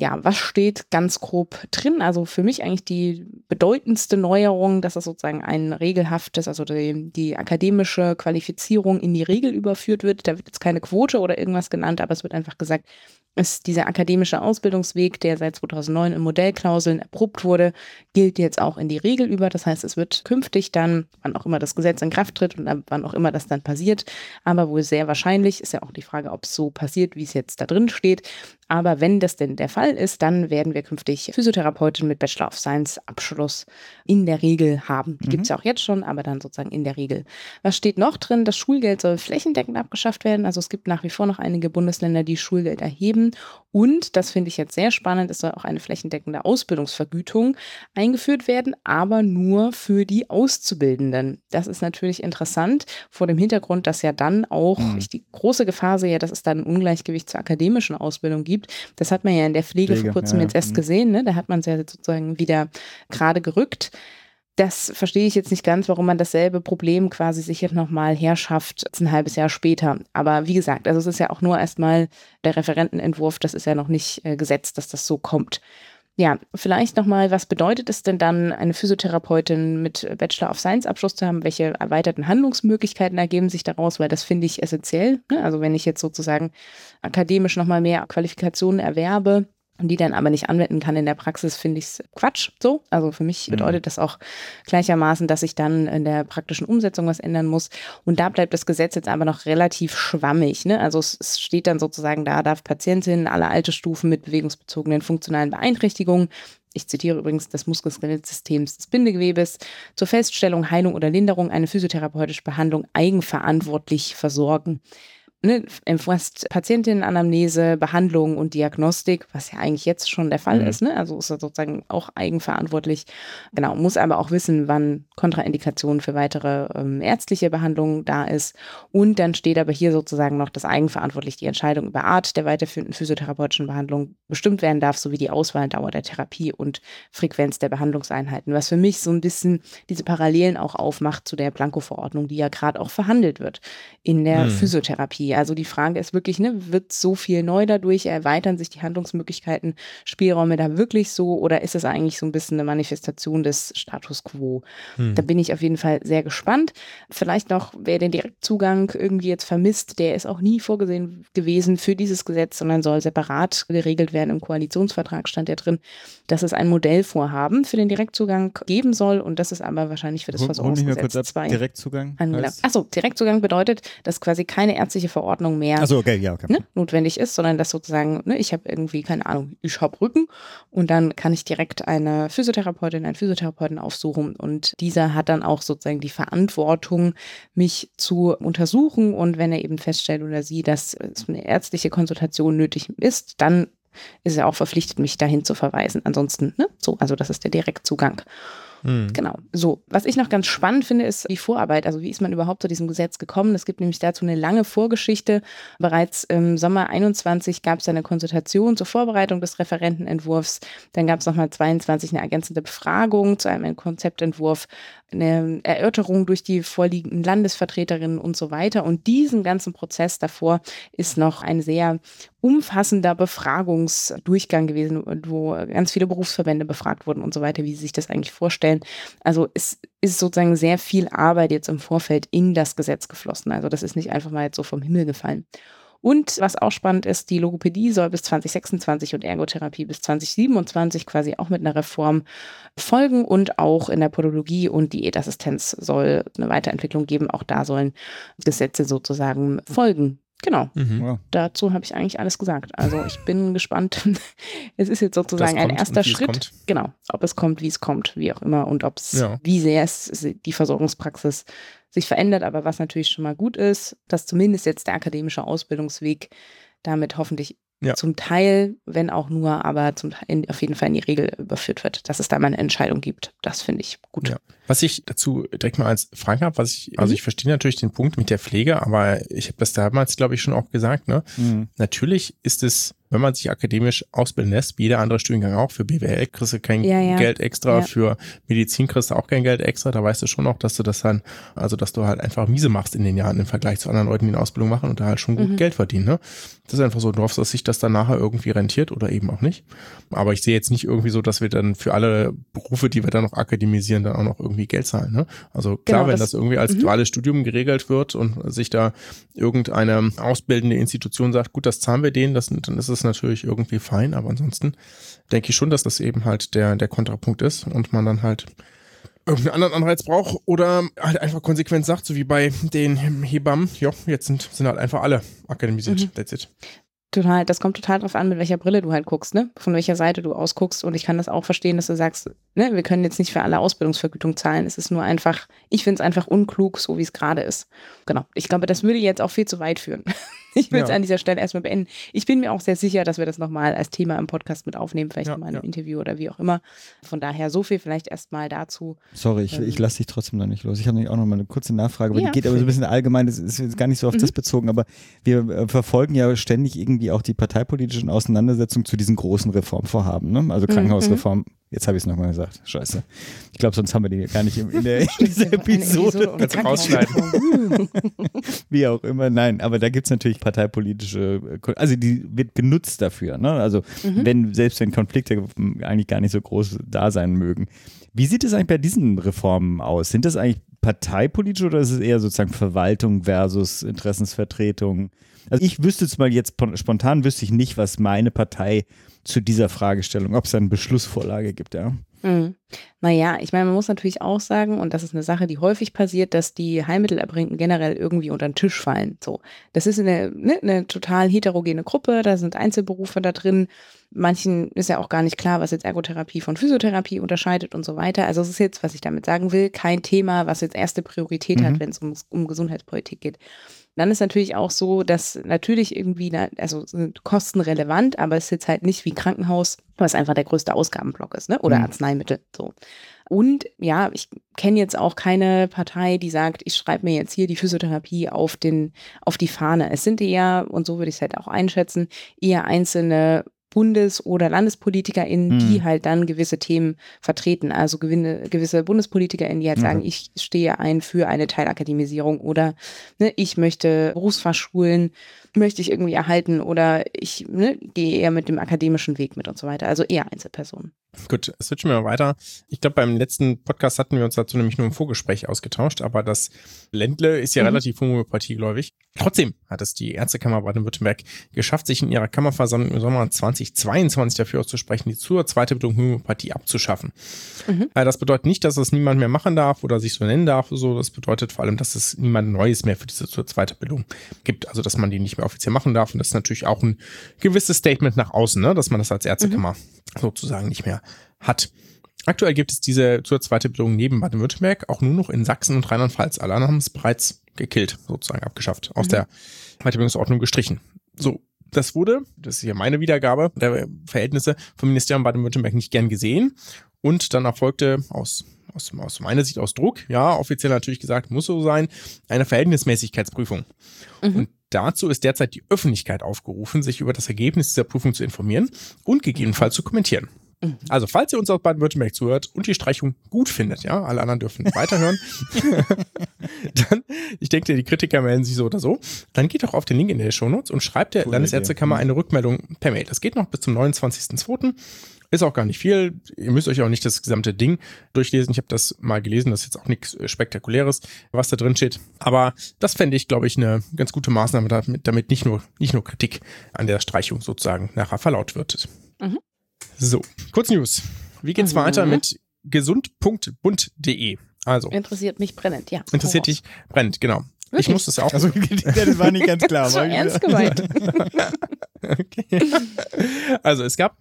ja, was steht ganz grob drin? Also für mich eigentlich die bedeutendste Neuerung, dass das sozusagen ein regelhaftes, also die, die, akademische Qualifizierung in die Regel überführt wird. Da wird jetzt keine Quote oder irgendwas genannt, aber es wird einfach gesagt, ist dieser akademische Ausbildungsweg, der seit 2009 in Modellklauseln erprobt wurde, gilt jetzt auch in die Regel über. Das heißt, es wird künftig dann, wann auch immer das Gesetz in Kraft tritt und wann auch immer das dann passiert, aber wohl sehr wahrscheinlich, ist ja auch die Frage, ob es so passiert, wie es jetzt da drin steht. Aber wenn das denn der Fall ist, dann werden wir künftig Physiotherapeutin mit Bachelor of Science Abschluss in der Regel haben. Die mhm. gibt es ja auch jetzt schon, aber dann sozusagen in der Regel. Was steht noch drin? Das Schulgeld soll flächendeckend abgeschafft werden. Also es gibt nach wie vor noch einige Bundesländer, die Schulgeld erheben und, das finde ich jetzt sehr spannend, es soll auch eine flächendeckende Ausbildungsvergütung eingeführt werden, aber nur für die Auszubildenden. Das ist natürlich interessant vor dem Hintergrund, dass ja dann auch mhm. ich die große Gefahr sehe, dass es dann ein Ungleichgewicht zur akademischen Ausbildung gibt. Das hat man ja in der Pflege, Pflege vor kurzem ja, jetzt erst mhm. gesehen. Ne? Da hat man es ja sozusagen wieder gerade gerückt das verstehe ich jetzt nicht ganz, warum man dasselbe Problem quasi sich jetzt nochmal herschafft, ein halbes Jahr später. Aber wie gesagt, also es ist ja auch nur erstmal der Referentenentwurf, das ist ja noch nicht äh, gesetzt, dass das so kommt. Ja, vielleicht nochmal, was bedeutet es denn dann, eine Physiotherapeutin mit Bachelor of Science Abschluss zu haben? Welche erweiterten Handlungsmöglichkeiten ergeben sich daraus? Weil das finde ich essentiell. Ne? Also wenn ich jetzt sozusagen akademisch nochmal mehr Qualifikationen erwerbe, und die dann aber nicht anwenden kann in der Praxis, finde ich es Quatsch. So, also für mich mhm. bedeutet das auch gleichermaßen, dass ich dann in der praktischen Umsetzung was ändern muss. Und da bleibt das Gesetz jetzt aber noch relativ schwammig. Ne? Also es, es steht dann sozusagen, da darf Patientin alle Altersstufen mit bewegungsbezogenen funktionalen Beeinträchtigungen ich zitiere übrigens das Muskelskelettsystems des Bindegewebes, zur Feststellung, Heilung oder Linderung eine physiotherapeutische Behandlung eigenverantwortlich versorgen ne, umfasst Patientinnenanamnese, Behandlung und Diagnostik, was ja eigentlich jetzt schon der Fall mhm. ist. Ne? Also ist er sozusagen auch eigenverantwortlich. Genau, muss aber auch wissen, wann Kontraindikationen für weitere ähm, ärztliche Behandlungen da ist. Und dann steht aber hier sozusagen noch, dass eigenverantwortlich die Entscheidung über Art der weiterführenden physiotherapeutischen Behandlung bestimmt werden darf, sowie die Auswahl, Dauer der Therapie und Frequenz der Behandlungseinheiten. Was für mich so ein bisschen diese Parallelen auch aufmacht zu der Blanko-Verordnung, die ja gerade auch verhandelt wird in der mhm. Physiotherapie sie. Also die Frage ist wirklich, ne, wird so viel neu dadurch? Erweitern sich die Handlungsmöglichkeiten, Spielräume da wirklich so oder ist es eigentlich so ein bisschen eine Manifestation des Status quo? Hm. Da bin ich auf jeden Fall sehr gespannt. Vielleicht noch, wer den Direktzugang irgendwie jetzt vermisst, der ist auch nie vorgesehen gewesen für dieses Gesetz, sondern soll separat geregelt werden. Im Koalitionsvertrag stand ja drin, dass es ein Modellvorhaben für den Direktzugang geben soll und das ist aber wahrscheinlich für das Versorgungsgesetz 2 Direktzugang Achso, Direktzugang bedeutet, dass quasi keine ärztliche Verordnung mehr so, okay, ja, okay. ne, notwendig ist, sondern dass sozusagen, ne, ich habe irgendwie, keine Ahnung, ich habe Rücken und dann kann ich direkt eine Physiotherapeutin, einen Physiotherapeuten aufsuchen und dieser hat dann auch sozusagen die Verantwortung, mich zu untersuchen und wenn er eben feststellt oder sie, dass eine ärztliche Konsultation nötig ist, dann ist er auch verpflichtet, mich dahin zu verweisen. Ansonsten, ne, so, also das ist der Direktzugang. Mhm. Genau. So, was ich noch ganz spannend finde, ist die Vorarbeit. Also wie ist man überhaupt zu diesem Gesetz gekommen? Es gibt nämlich dazu eine lange Vorgeschichte. Bereits im Sommer 21 gab es eine Konsultation zur Vorbereitung des Referentenentwurfs. Dann gab es nochmal 22 eine ergänzende Befragung zu einem Konzeptentwurf, eine Erörterung durch die vorliegenden Landesvertreterinnen und so weiter. Und diesen ganzen Prozess davor ist noch ein sehr umfassender Befragungsdurchgang gewesen, wo ganz viele Berufsverbände befragt wurden und so weiter, wie sie sich das eigentlich vorstellen. Also es ist sozusagen sehr viel Arbeit jetzt im Vorfeld in das Gesetz geflossen. Also das ist nicht einfach mal jetzt so vom Himmel gefallen. Und was auch spannend ist, die Logopädie soll bis 2026 und Ergotherapie bis 2027 quasi auch mit einer Reform folgen und auch in der Podologie und Diätassistenz soll eine Weiterentwicklung geben. Auch da sollen Gesetze sozusagen folgen. Genau. Mhm. Ja. Dazu habe ich eigentlich alles gesagt. Also ich bin gespannt. es ist jetzt sozusagen ein erster Schritt. Genau. Ob es kommt, wie es kommt, wie auch immer und ob es, ja. wie sehr es die Versorgungspraxis sich verändert. Aber was natürlich schon mal gut ist, dass zumindest jetzt der akademische Ausbildungsweg damit hoffentlich ja. zum Teil, wenn auch nur, aber zum, in, auf jeden Fall in die Regel überführt wird, dass es da mal eine Entscheidung gibt. Das finde ich gut. Ja. Was ich dazu direkt mal als Frage habe, was ich, also mhm. ich verstehe natürlich den Punkt mit der Pflege, aber ich habe das damals, glaube ich, schon auch gesagt, ne? Mhm. Natürlich ist es wenn man sich akademisch ausbilden lässt, wie jeder andere Studiengang auch, für BWL kriegst du kein ja, ja. Geld extra, ja. für Medizin kriegst du auch kein Geld extra, da weißt du schon noch, dass du das dann, also dass du halt einfach miese machst in den Jahren im Vergleich zu anderen Leuten, die eine Ausbildung machen und da halt schon gut mhm. Geld verdienen. Ne? Das ist einfach so, du hoffst, dass sich das dann nachher irgendwie rentiert oder eben auch nicht. Aber ich sehe jetzt nicht irgendwie so, dass wir dann für alle Berufe, die wir dann noch akademisieren, dann auch noch irgendwie Geld zahlen. Ne? Also klar, genau, wenn das, das irgendwie als mhm. duales Studium geregelt wird und sich da irgendeine ausbildende Institution sagt, gut, das zahlen wir denen, das, dann ist es ist natürlich irgendwie fein, aber ansonsten denke ich schon, dass das eben halt der, der Kontrapunkt ist und man dann halt irgendeinen anderen Anreiz braucht oder halt einfach konsequent sagt, so wie bei den Hebammen, ja, jetzt sind, sind halt einfach alle akademisiert. Mhm. That's it. Total, das kommt total drauf an, mit welcher Brille du halt guckst, ne? Von welcher Seite du ausguckst. Und ich kann das auch verstehen, dass du sagst, ne, wir können jetzt nicht für alle Ausbildungsvergütung zahlen. Es ist nur einfach, ich finde es einfach unklug, so wie es gerade ist. Genau. Ich glaube, das würde jetzt auch viel zu weit führen. Ich will es ja. an dieser Stelle erstmal beenden. Ich bin mir auch sehr sicher, dass wir das nochmal als Thema im Podcast mit aufnehmen, vielleicht ja, in meinem ja. Interview oder wie auch immer. Von daher so viel vielleicht erstmal dazu. Sorry, ich, ähm, ich lasse dich trotzdem noch nicht los. Ich habe nämlich auch noch mal eine kurze Nachfrage, aber die geht aber so ein bisschen allgemein, das ist jetzt gar nicht so auf mhm. das bezogen, aber wir äh, verfolgen ja ständig irgendwie auch die parteipolitischen Auseinandersetzungen zu diesen großen Reformvorhaben, ne? also mhm, Krankenhausreform. Mhm. Jetzt habe ich es nochmal gesagt. Scheiße. Ich glaube, sonst haben wir die gar nicht in, der, in dieser Episode. Kannst du rausschneiden. Wie auch immer. Nein, aber da gibt es natürlich parteipolitische, also die wird genutzt dafür. Ne? Also mhm. wenn, selbst wenn Konflikte eigentlich gar nicht so groß da sein mögen. Wie sieht es eigentlich bei diesen Reformen aus? Sind das eigentlich parteipolitisch oder ist es eher sozusagen Verwaltung versus Interessensvertretung? Also ich wüsste jetzt mal jetzt spontan wüsste ich nicht, was meine Partei zu dieser Fragestellung, ob es eine Beschlussvorlage gibt, ja. Mhm. Naja, ich meine, man muss natürlich auch sagen, und das ist eine Sache, die häufig passiert, dass die Heilmittelerbringten generell irgendwie unter den Tisch fallen. So, das ist eine, ne, eine total heterogene Gruppe, da sind Einzelberufe da drin. Manchen ist ja auch gar nicht klar, was jetzt Ergotherapie von Physiotherapie unterscheidet und so weiter. Also es ist jetzt, was ich damit sagen will, kein Thema, was jetzt erste Priorität mhm. hat, wenn es um, um Gesundheitspolitik geht. Dann ist natürlich auch so, dass natürlich irgendwie, also sind Kosten relevant, aber es ist jetzt halt nicht wie Krankenhaus, was einfach der größte Ausgabenblock ist, ne? Oder mhm. Arzneimittel. So. Und ja, ich kenne jetzt auch keine Partei, die sagt, ich schreibe mir jetzt hier die Physiotherapie auf den, auf die Fahne. Es sind eher, und so würde ich es halt auch einschätzen, eher einzelne Bundes- oder LandespolitikerInnen, Mhm. die halt dann gewisse Themen vertreten. Also gewinne, gewisse BundespolitikerInnen, die halt Mhm. sagen, ich stehe ein für eine Teilakademisierung oder ne, ich möchte Berufsfachschulen, möchte ich irgendwie erhalten oder ich ne, gehe eher mit dem akademischen Weg mit und so weiter. Also eher Einzelpersonen. Gut, switchen wir mal weiter. Ich glaube, beim letzten Podcast hatten wir uns dazu nämlich nur im Vorgespräch ausgetauscht, aber das Ländle ist ja Mhm. relativ homöopathiegläubig. Trotzdem hat es die Ärztekammer Baden-Württemberg geschafft, sich in ihrer Kammerversammlung im Sommer 2022 dafür auszusprechen, die zur Zweiterbildung Homöopathie abzuschaffen. Mhm. Äh, Das bedeutet nicht, dass das niemand mehr machen darf oder sich so nennen darf. So, das bedeutet vor allem, dass es niemand Neues mehr für diese zur Zweiterbildung gibt. Also, dass man die nicht mehr offiziell machen darf. Und das ist natürlich auch ein gewisses Statement nach außen, ne? dass man das als Ärztekammer sozusagen nicht mehr hat. Aktuell gibt es diese zur Zweiterbildung neben Baden-Württemberg auch nur noch in Sachsen und Rheinland-Pfalz. Alle anderen haben es bereits gekillt, sozusagen abgeschafft, aus Mhm. der Weiterbildungsordnung gestrichen. So, das wurde, das ist hier meine Wiedergabe der Verhältnisse vom Ministerium Baden-Württemberg nicht gern gesehen. Und dann erfolgte aus, aus, aus meiner Sicht aus Druck, ja, offiziell natürlich gesagt, muss so sein, eine Verhältnismäßigkeitsprüfung. Mhm. Und dazu ist derzeit die Öffentlichkeit aufgerufen, sich über das Ergebnis dieser Prüfung zu informieren und gegebenenfalls zu kommentieren. Mhm. Also, falls ihr uns aus Baden-Württemberg zuhört und die Streichung gut findet, ja, alle anderen dürfen weiterhören, dann, ich denke, die Kritiker melden sich so oder so, dann geht doch auf den Link in der Shownotes und schreibt der Landesärztekammer eine Rückmeldung per Mail. Das geht noch bis zum 29.02. Ist auch gar nicht viel. Ihr müsst euch auch nicht das gesamte Ding durchlesen. Ich habe das mal gelesen. Das ist jetzt auch nichts äh, Spektakuläres, was da drin steht. Aber das fände ich, glaube ich, eine ganz gute Maßnahme, damit, damit nicht, nur, nicht nur Kritik an der Streichung sozusagen nachher verlaut wird. Mhm. So, kurz News. Wie geht's Mhm. weiter mit gesund.bund.de? Also, Interessiert mich brennend, ja. interessiert dich brennt, genau. Ich Wirklich? muss das auch. Also, das war nicht ganz klar. Aber- ernst gemeint. Okay. Also es gab,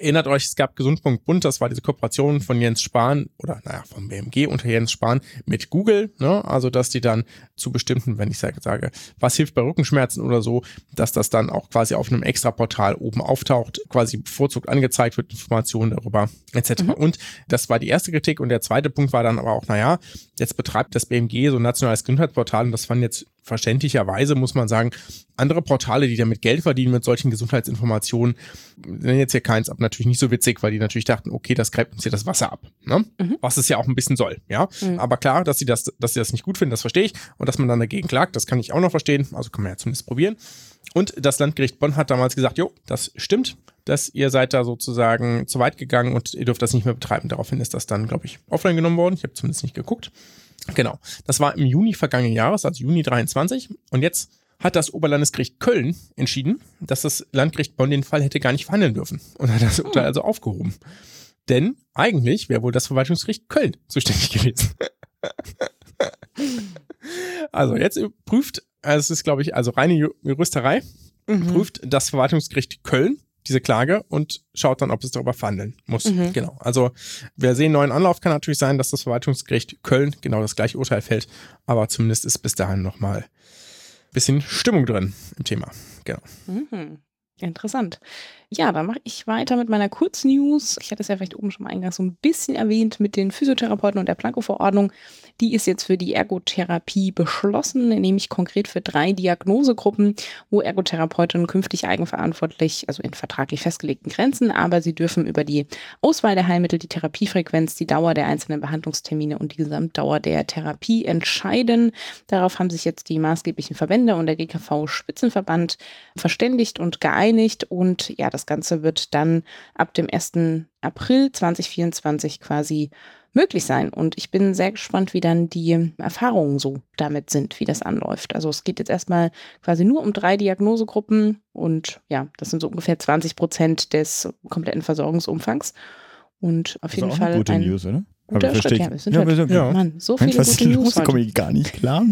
erinnert euch, es gab Gesund.bund, das war diese Kooperation von Jens Spahn oder naja, vom BMG unter Jens Spahn mit Google, ne? Also dass die dann zu bestimmten, wenn ich sage, sage, was hilft bei Rückenschmerzen oder so, dass das dann auch quasi auf einem Extra-Portal oben auftaucht, quasi bevorzugt angezeigt wird, Informationen darüber, etc. Und das war die erste Kritik und der zweite Punkt war dann aber auch, naja, jetzt betreibt das BMG so ein nationales Gesundheitsportal und das fand jetzt verständlicherweise, muss man sagen, andere Portale, die damit Geld verdienen mit solchen Gesundheitsinformationen, sind jetzt hier keins, aber natürlich nicht so witzig, weil die natürlich dachten, okay, das greift uns hier das Wasser ab, ne? Mhm. was es ja auch ein bisschen soll, ja. Mhm. Aber klar, dass sie das, dass sie das nicht gut finden, das verstehe ich und dass man dann dagegen klagt, das kann ich auch noch verstehen, also kann man ja zumindest probieren. Und das Landgericht Bonn hat damals gesagt, jo, das stimmt, dass ihr seid da sozusagen zu weit gegangen und ihr dürft das nicht mehr betreiben. Daraufhin ist das dann, glaube ich, offline genommen worden. Ich habe zumindest nicht geguckt. Genau. Das war im Juni vergangenen Jahres, also Juni 23. Und jetzt hat das Oberlandesgericht Köln entschieden, dass das Landgericht Bonn den Fall hätte gar nicht verhandeln dürfen und hat das Urteil also aufgehoben. Denn eigentlich wäre wohl das Verwaltungsgericht Köln zuständig gewesen. also jetzt prüft, also es ist glaube ich, also reine Ju- Juristerei, Mhm. prüft das Verwaltungsgericht Köln diese Klage und schaut dann, ob es darüber verhandeln muss. Mhm. Genau. Also wir sehen neuen Anlauf, kann natürlich sein, dass das Verwaltungsgericht Köln genau das gleiche Urteil fällt, aber zumindest ist bis dahin nochmal ein bisschen Stimmung drin im Thema. Genau. Mhm. Interessant. Ja, dann mache ich weiter mit meiner Kurznews. Ich hatte es ja vielleicht oben schon mal eingangs so ein bisschen erwähnt mit den Physiotherapeuten und der Planko-Verordnung. Die ist jetzt für die Ergotherapie beschlossen, nämlich konkret für drei Diagnosegruppen, wo Ergotherapeutinnen künftig eigenverantwortlich, also in vertraglich festgelegten Grenzen, aber sie dürfen über die Auswahl der Heilmittel, die Therapiefrequenz, die Dauer der einzelnen Behandlungstermine und die Gesamtdauer der Therapie entscheiden. Darauf haben sich jetzt die maßgeblichen Verbände und der GKV Spitzenverband verständigt und geeinigt und ja, das Ganze wird dann ab dem 1. April 2024 quasi möglich sein. Und ich bin sehr gespannt, wie dann die Erfahrungen so damit sind, wie das anläuft. Also es geht jetzt erstmal quasi nur um drei Diagnosegruppen und ja, das sind so ungefähr 20 Prozent des kompletten Versorgungsumfangs. Und auf Das ist jeden auch Fall eine gute ein News, oder? Guter verstehe Ja, wir sind Ja, heute, wir sind- ja. Mann, so Mensch, viele was ist gute los? News Da komme heute. ich gar nicht klar.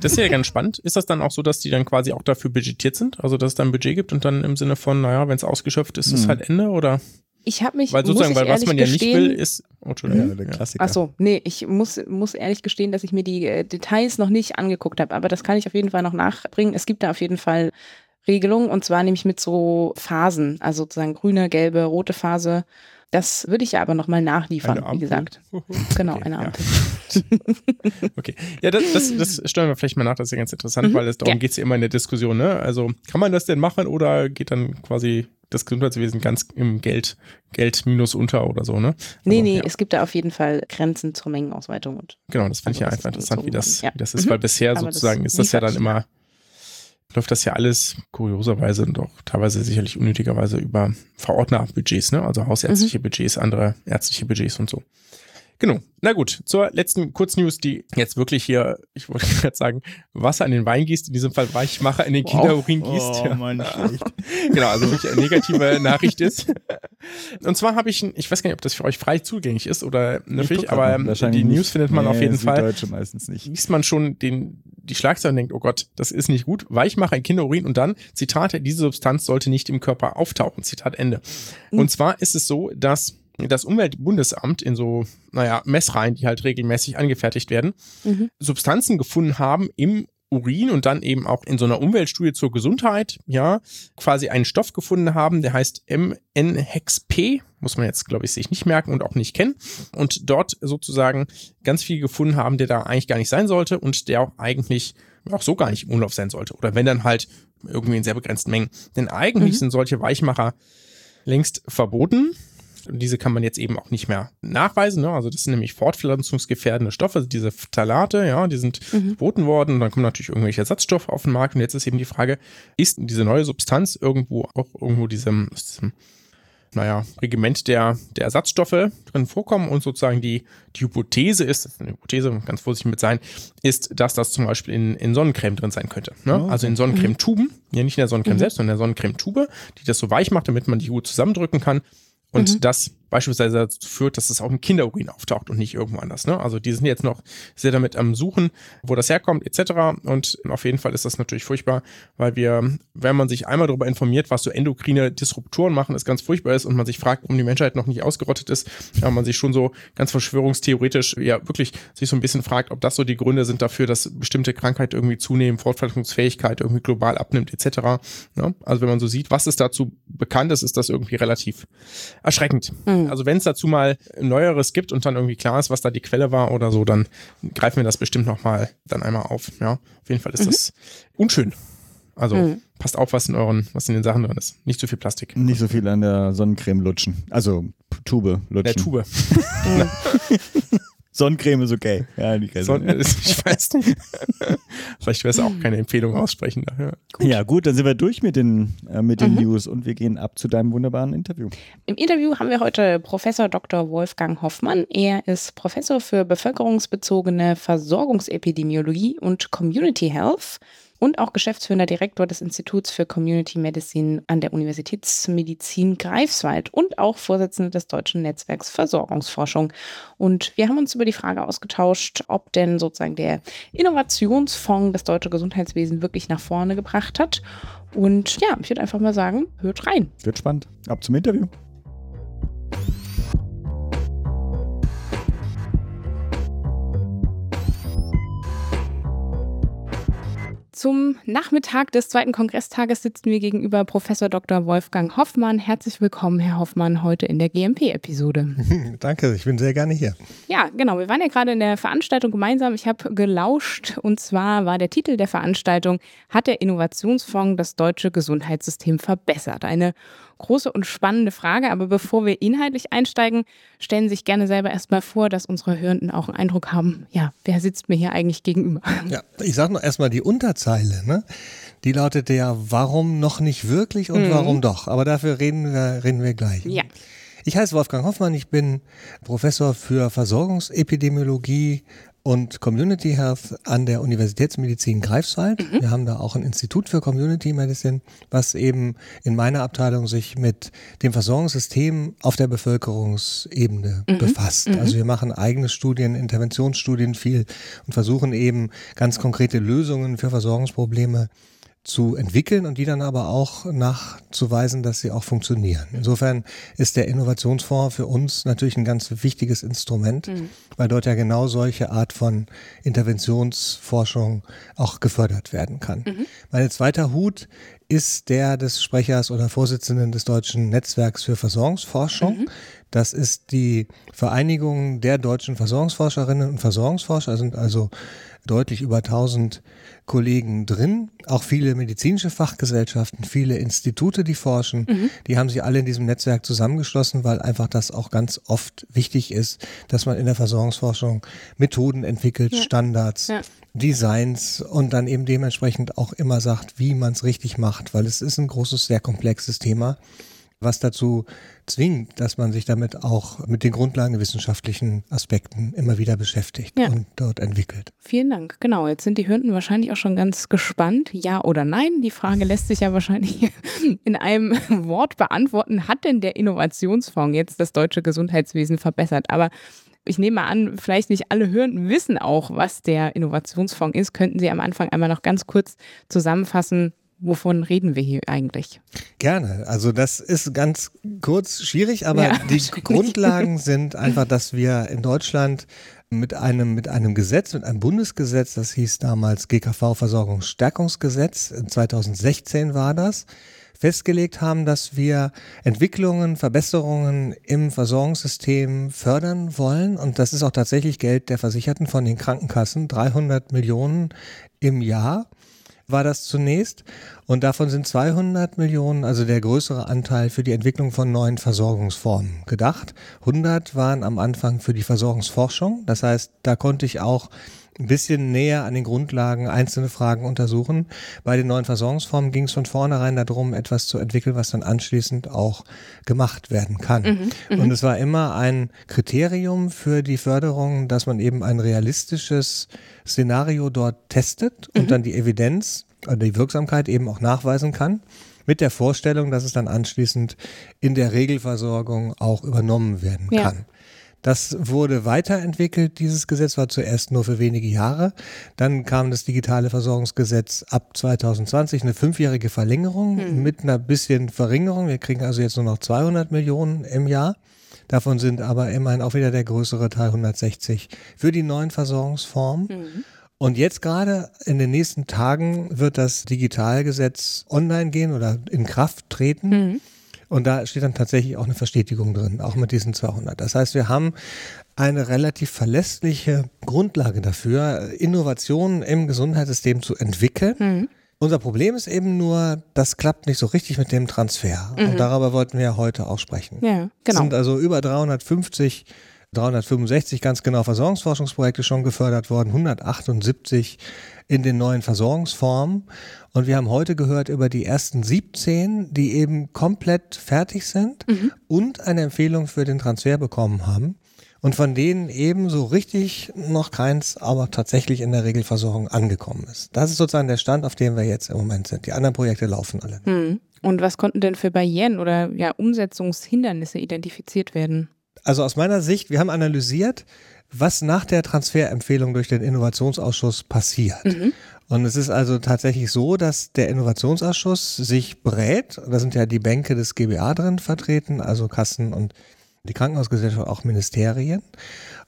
Das ist ja ganz spannend. Ist das dann auch so, dass die dann quasi auch dafür budgetiert sind? Also dass es dann ein Budget gibt und dann im Sinne von, naja, wenn es ausgeschöpft ist, ist es Mhm. halt Ende oder? Ich habe mich, Weil sozusagen, muss ich weil was ehrlich man ja nicht gestehen, will, ist. Oh, Entschuldigung. Ja, der Klassiker. Ach so, nee, ich muss, muss ehrlich gestehen, dass ich mir die äh, Details noch nicht angeguckt habe, aber das kann ich auf jeden Fall noch nachbringen. Es gibt da auf jeden Fall Regelungen und zwar nämlich mit so Phasen, also sozusagen grüne, gelbe, rote Phase. Das würde ich ja aber nochmal nachliefern, wie gesagt. Genau, Okay, eine ja. Ampel. Okay. Ja, das, das, das stellen wir vielleicht mal nach, das ist ja ganz interessant, Mhm, weil es darum ja. geht es ja immer in der Diskussion, ne? Also kann man das denn machen oder geht dann quasi das Gesundheitswesen ganz im Geld, Geld minus unter oder so, ne? Nee, Also, nee, ja. es gibt da auf jeden Fall Grenzen zur Mengenausweitung. Und Genau, das finde ich ja Also einfach interessant, wie das, ja. wie das ist, Mhm. weil bisher Aber sozusagen ist das ja dann immer, läuft das ja alles kurioserweise und auch teilweise sicherlich unnötigerweise über Verordnerbudgets, ne? Also hausärztliche Mhm. Budgets, andere ärztliche Budgets und so. Genau. Na gut, zur letzten Kurznews, die jetzt wirklich hier, ich wollte gerade sagen, Wasser in den Wein gießt, in diesem Fall Weichmacher in den Kinderurin gießt. Oh, ja. Mann, schlecht. Genau, also wirklich eine negative Nachricht ist. Und zwar habe ich, ich weiß gar nicht, ob das für euch frei zugänglich ist oder Ich natürlich, aber die News findet man auf Nee, jeden Fall Süddeutsche meistens nicht. liest man schon den, die Schlagzeile und denkt, oh Gott, das ist nicht gut. Weichmacher in Kinderurin und dann, Zitat, diese Substanz sollte nicht im Körper auftauchen. Zitat Ende. Und zwar ist es so, dass das Umweltbundesamt in so, naja, Messreihen, die halt regelmäßig angefertigt werden, Mhm. Substanzen gefunden haben im Urin und dann eben auch in so einer Umweltstudie zur Gesundheit, ja, quasi einen Stoff gefunden haben, der heißt MN-Hex-P, muss man jetzt, glaube ich, sich nicht merken und auch nicht kennen. Und dort sozusagen ganz viel gefunden haben, der da eigentlich gar nicht sein sollte und der auch eigentlich auch so gar nicht im Umlauf sein sollte. Oder wenn dann halt irgendwie in sehr begrenzten Mengen. Denn eigentlich Mhm. sind solche Weichmacher längst verboten. Und diese kann man jetzt eben auch nicht mehr nachweisen. Ne? Also das sind nämlich fortpflanzungsgefährdende Stoffe, also diese Phthalate, ja, die sind Mhm. verboten worden. Und dann kommen natürlich irgendwelche Ersatzstoffe auf den Markt. Und jetzt ist eben die Frage, ist diese neue Substanz irgendwo auch irgendwo diesem, diesem naja, Regiment der, der Ersatzstoffe drin vorkommen und sozusagen die, die Hypothese ist, das ist eine Hypothese, ganz vorsichtig mit sein, ist, dass das zum Beispiel in, in Sonnencreme drin sein könnte. Ne? Oh, Also in Sonnencremetuben, ja nicht in der Sonnencreme selbst, sondern in der Sonnencremetube, die das so weich macht, damit man die gut zusammendrücken kann. Und das beispielsweise dazu führt, dass es auch im Kinderurin auftaucht und nicht irgendwo anders. Ne? Also die sind jetzt noch sehr damit am Suchen, wo das herkommt, etc. Und auf jeden Fall ist das natürlich furchtbar, weil wir, wenn man sich einmal darüber informiert, was so endokrine Disruptoren machen, es ganz furchtbar ist und man sich fragt, warum die Menschheit noch nicht ausgerottet ist, ja, man sich schon so ganz verschwörungstheoretisch, ja, wirklich sich so ein bisschen fragt, ob das so die Gründe sind dafür, dass bestimmte Krankheiten irgendwie zunehmen, Fortpflanzungsfähigkeit irgendwie global abnimmt, etc. Ne? Also wenn man so sieht, was es dazu bekannt ist, ist das irgendwie relativ erschreckend. Mhm. Also wenn es dazu mal Neueres gibt und dann irgendwie klar ist, was da die Quelle war oder so, dann greifen wir das bestimmt nochmal dann einmal auf. Ja, auf jeden Fall ist das unschön. Also Mhm. passt auf, was in euren, was in den Sachen drin ist. Nicht zu viel Plastik. Nicht so viel an der Sonnencreme lutschen. Also Tube lutschen. Der Tube. Sonnencreme ist okay. Ja, die So, Grenze. ich weiß nicht. Vielleicht wäre es auch keine Empfehlung aussprechen. Ja. Ja, gut, dann sind wir durch mit den, äh, mit den Mhm. News und wir gehen ab zu deinem wunderbaren Interview. Im Interview haben wir heute Professor Dr. Wolfgang Hoffmann. Er ist Professor für bevölkerungsbezogene Versorgungsepidemiologie und Community Health und auch geschäftsführender Direktor des Instituts für Community Medicine an der Universitätsmedizin Greifswald und auch Vorsitzender des Deutschen Netzwerks Versorgungsforschung. Und wir haben uns über die Frage ausgetauscht, ob denn sozusagen der Innovationsfonds das deutsche Gesundheitswesen wirklich nach vorne gebracht hat. Und ja, ich würde einfach mal sagen, hört rein. Wird spannend. Ab zum Interview. Zum Nachmittag des zweiten Kongresstages sitzen wir gegenüber Professor Dr. Wolfgang Hoffmann. Herzlich willkommen, Herr Hoffmann, heute in der GMP-Episode. Danke, ich bin sehr gerne hier. Ja, genau. Wir waren ja gerade in der Veranstaltung gemeinsam. Ich habe gelauscht und zwar war der Titel der Veranstaltung Hat der Innovationsfonds das deutsche Gesundheitssystem verbessert? Eine große und spannende Frage. Aber bevor wir inhaltlich einsteigen, stellen Sie sich gerne selber erstmal vor, dass unsere Hörenden auch einen Eindruck haben, ja, wer sitzt mir hier eigentlich gegenüber? Ja, ich sage noch erstmal die Unterzeile, ne? Die lautete ja, warum noch nicht wirklich und warum doch? Aber dafür reden wir, reden wir gleich. Ja. Ich heiße Wolfgang Hoffmann, ich bin Professor für Versorgungsepidemiologie und Community Health an der Universitätsmedizin Greifswald. Wir haben da auch ein Institut für Community Medicine, was eben in meiner Abteilung sich mit dem Versorgungssystem auf der Bevölkerungsebene befasst. Also wir machen eigene Studien, Interventionsstudien viel und versuchen eben ganz konkrete Lösungen für Versorgungsprobleme zu entwickeln und die dann aber auch nachzuweisen, dass sie auch funktionieren. Insofern ist der Innovationsfonds für uns natürlich ein ganz wichtiges Instrument, weil dort ja genau solche Art von Interventionsforschung auch gefördert werden kann. Mein zweiter Hut ist der des Sprechers oder Vorsitzenden des Deutschen Netzwerks für Versorgungsforschung. Das ist die Vereinigung der deutschen Versorgungsforscherinnen und Versorgungsforscher, sind also deutlich über 1000 Kollegen drin, auch viele medizinische Fachgesellschaften, viele Institute, die forschen. Mhm. Die haben sie alle in diesem Netzwerk zusammengeschlossen, weil einfach das auch ganz oft wichtig ist, dass man in der Versorgungsforschung Methoden entwickelt, ja. Standards, ja. Designs und dann eben dementsprechend auch immer sagt, wie man es richtig macht, weil es ist ein großes, sehr komplexes Thema was dazu zwingt, dass man sich damit auch mit den grundlagenwissenschaftlichen Aspekten immer wieder beschäftigt ja. und dort entwickelt. Vielen Dank. Genau, jetzt sind die Hürden wahrscheinlich auch schon ganz gespannt. Ja oder nein? Die Frage lässt sich ja wahrscheinlich in einem Wort beantworten. Hat denn der Innovationsfonds jetzt das deutsche Gesundheitswesen verbessert? Aber ich nehme an, vielleicht nicht alle Hörenden wissen auch, was der Innovationsfonds ist. Könnten Sie am Anfang einmal noch ganz kurz zusammenfassen, wovon reden wir hier eigentlich? Gerne. Also das ist ganz kurz schwierig, aber ja, die Grundlagen sind einfach, dass wir in Deutschland mit einem, mit einem Gesetz, mit einem Bundesgesetz, das hieß damals GKV Versorgungsstärkungsgesetz, 2016 war das, festgelegt haben, dass wir Entwicklungen, Verbesserungen im Versorgungssystem fördern wollen. Und das ist auch tatsächlich Geld der Versicherten von den Krankenkassen, 300 Millionen im Jahr war das zunächst. Und davon sind 200 Millionen, also der größere Anteil, für die Entwicklung von neuen Versorgungsformen gedacht. 100 waren am Anfang für die Versorgungsforschung. Das heißt, da konnte ich auch ein bisschen näher an den Grundlagen einzelne Fragen untersuchen. Bei den neuen Versorgungsformen ging es von vornherein darum, etwas zu entwickeln, was dann anschließend auch gemacht werden kann. Mhm, mhm, und es war immer ein Kriterium für die Förderung, dass man eben ein realistisches Szenario dort testet und mhm. dann die Evidenz oder die Wirksamkeit eben auch nachweisen kann mit der Vorstellung, dass es dann anschließend in der Regelversorgung auch übernommen werden kann. Das wurde weiterentwickelt. Dieses Gesetz war zuerst nur für wenige Jahre. Dann kam das digitale Versorgungsgesetz ab 2020, eine fünfjährige Verlängerung hm. mit einer bisschen Verringerung. Wir kriegen also jetzt nur noch 200 Millionen im Jahr. Davon sind aber immerhin auch wieder der größere Teil 160 für die neuen Versorgungsformen. Mhm. Und jetzt gerade in den nächsten Tagen wird das Digitalgesetz online gehen oder in Kraft treten. Mhm. Und da steht dann tatsächlich auch eine Verstetigung drin, auch mit diesen 200. Das heißt, wir haben eine relativ verlässliche Grundlage dafür, Innovationen im Gesundheitssystem zu entwickeln. Mhm. Unser Problem ist eben nur, das klappt nicht so richtig mit dem Transfer. Mhm. Und darüber wollten wir ja heute auch sprechen. Ja, genau. Es sind also über 350 365 ganz genau Versorgungsforschungsprojekte schon gefördert worden, 178 in den neuen Versorgungsformen. Und wir haben heute gehört über die ersten 17, die eben komplett fertig sind mhm. und eine Empfehlung für den Transfer bekommen haben. Und von denen eben so richtig noch keins, aber tatsächlich in der Regelversorgung angekommen ist. Das ist sozusagen der Stand, auf dem wir jetzt im Moment sind. Die anderen Projekte laufen alle. Mhm. Und was konnten denn für Barrieren oder ja, Umsetzungshindernisse identifiziert werden? Also aus meiner Sicht, wir haben analysiert, was nach der Transferempfehlung durch den Innovationsausschuss passiert. Mhm. Und es ist also tatsächlich so, dass der Innovationsausschuss sich berät, da sind ja die Bänke des GBA drin vertreten, also Kassen und die Krankenhausgesellschaft, auch Ministerien.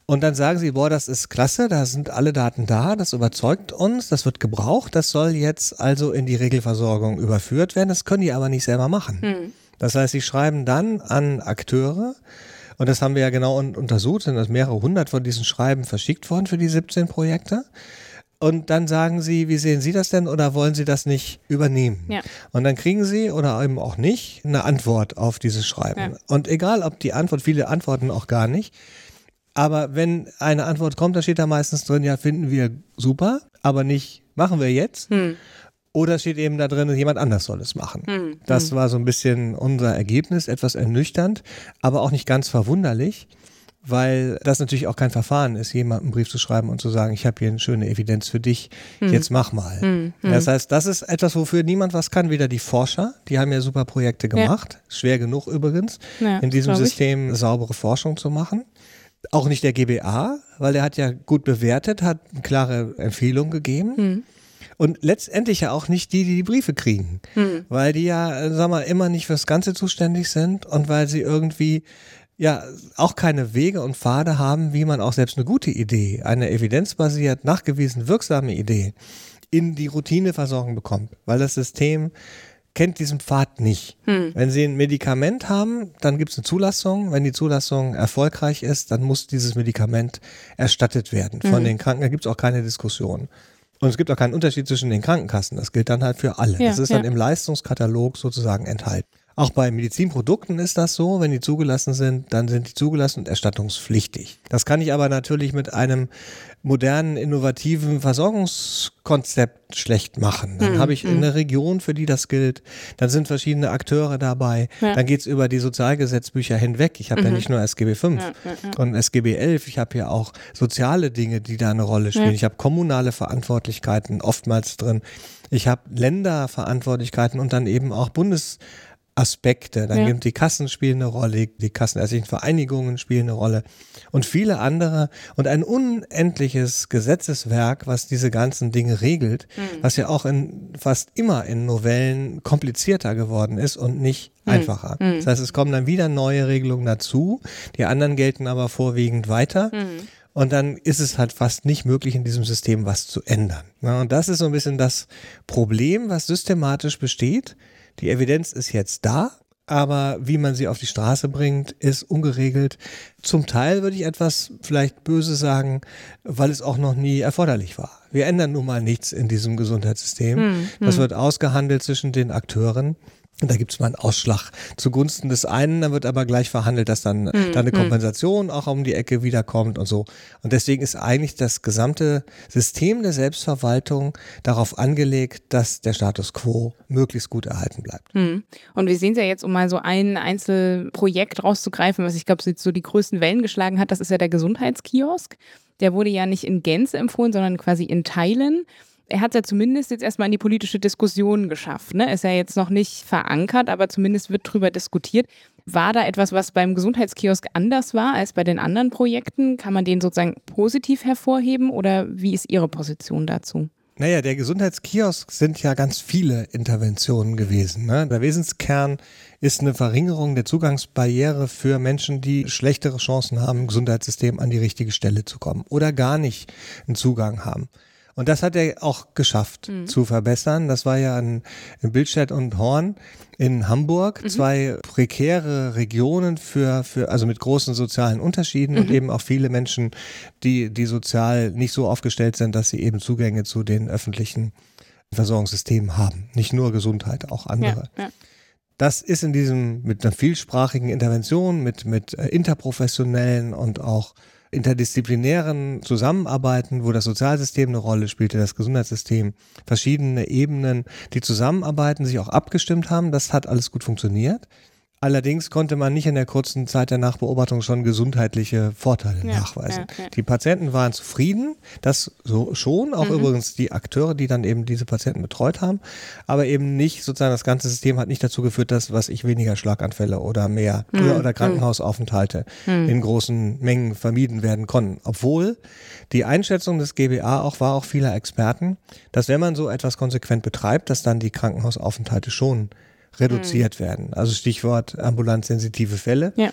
Und dann sagen sie, boah, das ist klasse, da sind alle Daten da, das überzeugt uns, das wird gebraucht, das soll jetzt also in die Regelversorgung überführt werden, das können die aber nicht selber machen. Mhm. Das heißt, sie schreiben dann an Akteure, und das haben wir ja genau untersucht, sind das mehrere hundert von diesen Schreiben verschickt worden für die 17 Projekte. Und dann sagen sie, wie sehen Sie das denn oder wollen Sie das nicht übernehmen? Ja. Und dann kriegen Sie oder eben auch nicht eine Antwort auf dieses Schreiben. Ja. Und egal, ob die Antwort, viele antworten auch gar nicht. Aber wenn eine Antwort kommt, da steht da meistens drin, ja, finden wir super, aber nicht, machen wir jetzt. Hm. Oder steht eben da drin, jemand anders soll es machen. Hm, das hm. war so ein bisschen unser Ergebnis, etwas ernüchternd, aber auch nicht ganz verwunderlich, weil das natürlich auch kein Verfahren ist, jemandem einen Brief zu schreiben und zu sagen, ich habe hier eine schöne Evidenz für dich, hm. jetzt mach mal. Hm, hm. Das heißt, das ist etwas, wofür niemand was kann, weder die Forscher, die haben ja super Projekte gemacht, ja. schwer genug übrigens, ja, in diesem System saubere Forschung zu machen. Auch nicht der GBA, weil der hat ja gut bewertet, hat eine klare Empfehlung gegeben. Hm. Und letztendlich ja auch nicht die, die die Briefe kriegen. Hm. Weil die ja, äh, sag mal, immer nicht fürs Ganze zuständig sind und weil sie irgendwie ja auch keine Wege und Pfade haben, wie man auch selbst eine gute Idee, eine evidenzbasiert nachgewiesen wirksame Idee in die Routineversorgung bekommt. Weil das System kennt diesen Pfad nicht. Hm. Wenn Sie ein Medikament haben, dann gibt es eine Zulassung. Wenn die Zulassung erfolgreich ist, dann muss dieses Medikament erstattet werden von Mhm. den Kranken. Da gibt es auch keine Diskussion. Und es gibt auch keinen Unterschied zwischen den Krankenkassen. Das gilt dann halt für alle. Ja, das ist ja. dann im Leistungskatalog sozusagen enthalten. Auch bei Medizinprodukten ist das so, wenn die zugelassen sind, dann sind die zugelassen und erstattungspflichtig. Das kann ich aber natürlich mit einem modernen, innovativen Versorgungskonzept schlecht machen. Dann Hm, habe ich eine Region, für die das gilt. Dann sind verschiedene Akteure dabei. Ja. Dann geht's über die Sozialgesetzbücher hinweg. Ich habe ja Mhm. nicht nur SGB V Ja, ja, ja. und SGB 11. Ich habe ja auch soziale Dinge, die da eine Rolle spielen. Ja. Ich habe kommunale Verantwortlichkeiten oftmals drin. Ich habe Länderverantwortlichkeiten und dann eben auch Bundesaspekte. Dann Ja. gibt die Kassen spielen eine Rolle, die kassenärztlichen Vereinigungen spielen eine Rolle und viele andere und ein unendliches Gesetzeswerk, was diese ganzen Dinge regelt, Mhm. was ja auch in fast immer in Novellen komplizierter geworden ist und nicht Mhm. einfacher. Mhm. Das heißt, es kommen dann wieder neue Regelungen dazu, die anderen gelten aber vorwiegend weiter. Mhm. Und dann ist es halt fast nicht möglich, in diesem System was zu ändern. Ja, und das ist so ein bisschen das Problem, was systematisch besteht. Die Evidenz ist jetzt da, aber wie man sie auf die Straße bringt, ist ungeregelt. Zum Teil würde ich etwas vielleicht böse sagen, weil es auch noch nie erforderlich war. Wir ändern nun mal nichts in diesem Gesundheitssystem. Hm, Das hm. wird ausgehandelt zwischen den Akteuren. Und da gibt es mal einen Ausschlag zugunsten des einen, dann wird aber gleich verhandelt, dass dann, Hm, dann eine hm. Kompensation auch um die Ecke wiederkommt und so. Und deswegen ist eigentlich das gesamte System der Selbstverwaltung darauf angelegt, dass der Status quo möglichst gut erhalten bleibt. Hm. Und wir sehen es ja jetzt, um mal so ein Einzelprojekt rauszugreifen, was ich glaube, so so die größten Wellen geschlagen hat, das ist ja der Gesundheitskiosk. Der wurde ja nicht in Gänze empfohlen, sondern quasi in Teilen. Er hat ja zumindest jetzt erstmal in die politische Diskussion geschafft. Ne? Ist ja jetzt noch nicht verankert, aber zumindest wird drüber diskutiert. War da etwas, was beim Gesundheitskiosk anders war als bei den anderen Projekten? Kann man den sozusagen positiv hervorheben oder wie ist Ihre Position dazu? Naja, der Gesundheitskiosk sind ja ganz viele Interventionen gewesen. Ne? Der Wesenskern ist eine Verringerung der Zugangsbarriere für Menschen, die schlechtere Chancen haben, im Gesundheitssystem an die richtige Stelle zu kommen oder gar nicht einen Zugang haben. Und das hat er auch geschafft Mhm. zu verbessern. Das war ja in, in Bildstedt und Horn in Hamburg, Mhm. zwei prekäre Regionen für, für, also mit großen sozialen Unterschieden und Mhm. eben auch viele Menschen, die, die sozial nicht so aufgestellt sind, dass sie eben Zugänge zu den öffentlichen Versorgungssystemen haben. Nicht nur Gesundheit, auch andere. Ja, ja. Das ist in diesem, mit einer vielsprachigen Intervention, mit, mit äh, interprofessionellen und auch interdisziplinären Zusammenarbeiten, wo das Sozialsystem eine Rolle spielte, das Gesundheitssystem, verschiedene Ebenen, die zusammenarbeiten, sich auch abgestimmt haben. Das hat alles gut funktioniert. Allerdings konnte man nicht in der kurzen Zeit der Nachbeobachtung schon gesundheitliche Vorteile Ja, nachweisen. ja, ja. Die Patienten waren zufrieden, das so schon, auch Mhm. übrigens die Akteure, die dann eben diese Patienten betreut haben, aber eben nicht sozusagen das ganze System hat nicht dazu geführt, dass was ich weniger Schlaganfälle oder mehr Mhm. oder, oder Krankenhausaufenthalte Mhm. in großen Mengen vermieden werden konnten. Obwohl die Einschätzung des GBA auch war auch vieler Experten, dass wenn man so etwas konsequent betreibt, dass dann die Krankenhausaufenthalte schon reduziert werden. Also Stichwort ambulant sensitive Fälle. Ja.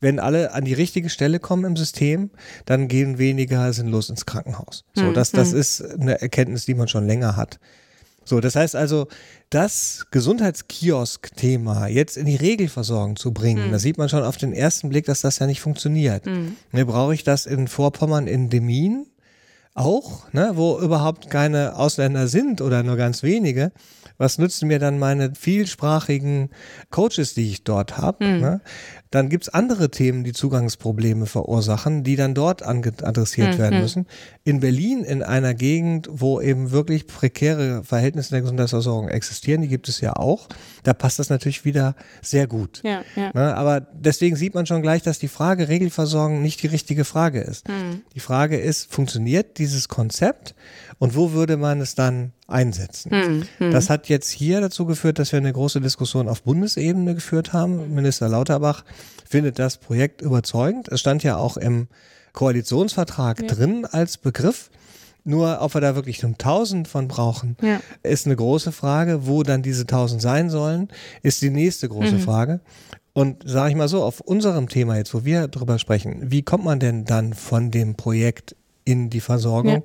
Wenn alle an die richtige Stelle kommen im System, dann gehen weniger sinnlos ins Krankenhaus. So, Hm, das, das hm. ist eine Erkenntnis, die man schon länger hat. So, das heißt also, das Gesundheitskiosk-Thema jetzt in die Regelversorgung zu bringen, Hm. da sieht man schon auf den ersten Blick, dass das ja nicht funktioniert. Mhm. Ne, brauche ich das in Vorpommern in Demmin auch, ne, wo überhaupt keine Ausländer sind oder nur ganz wenige? Was nützen mir dann meine vielsprachigen Coaches, die ich dort habe? Mhm. Ne? Dann gibt's andere Themen, die Zugangsprobleme verursachen, die dann dort adressiert Mhm. werden müssen. In Berlin, in einer Gegend, wo eben wirklich prekäre Verhältnisse in der Gesundheitsversorgung existieren, die gibt es ja auch, da passt das natürlich wieder sehr gut. Ja, ja. Ne, aber deswegen sieht man schon gleich, dass die Frage Regelversorgung nicht die richtige Frage ist. Mhm. Die Frage ist, funktioniert dieses Konzept und wo würde man es dann einsetzen? Mhm. Mhm. Das hat jetzt hier dazu geführt, dass wir eine große Diskussion auf Bundesebene geführt haben. Minister Lauterbach findet das Projekt überzeugend. Es stand ja auch im Koalitionsvertrag Ja. drin als Begriff. Nur ob wir da wirklich nur 1000 von brauchen, Ja. ist eine große Frage. Wo dann diese 1000 sein sollen, ist die nächste große Mhm. Frage. Und sage ich mal so, auf unserem Thema jetzt, wo wir drüber sprechen, wie kommt man denn dann von dem Projekt in die Versorgung?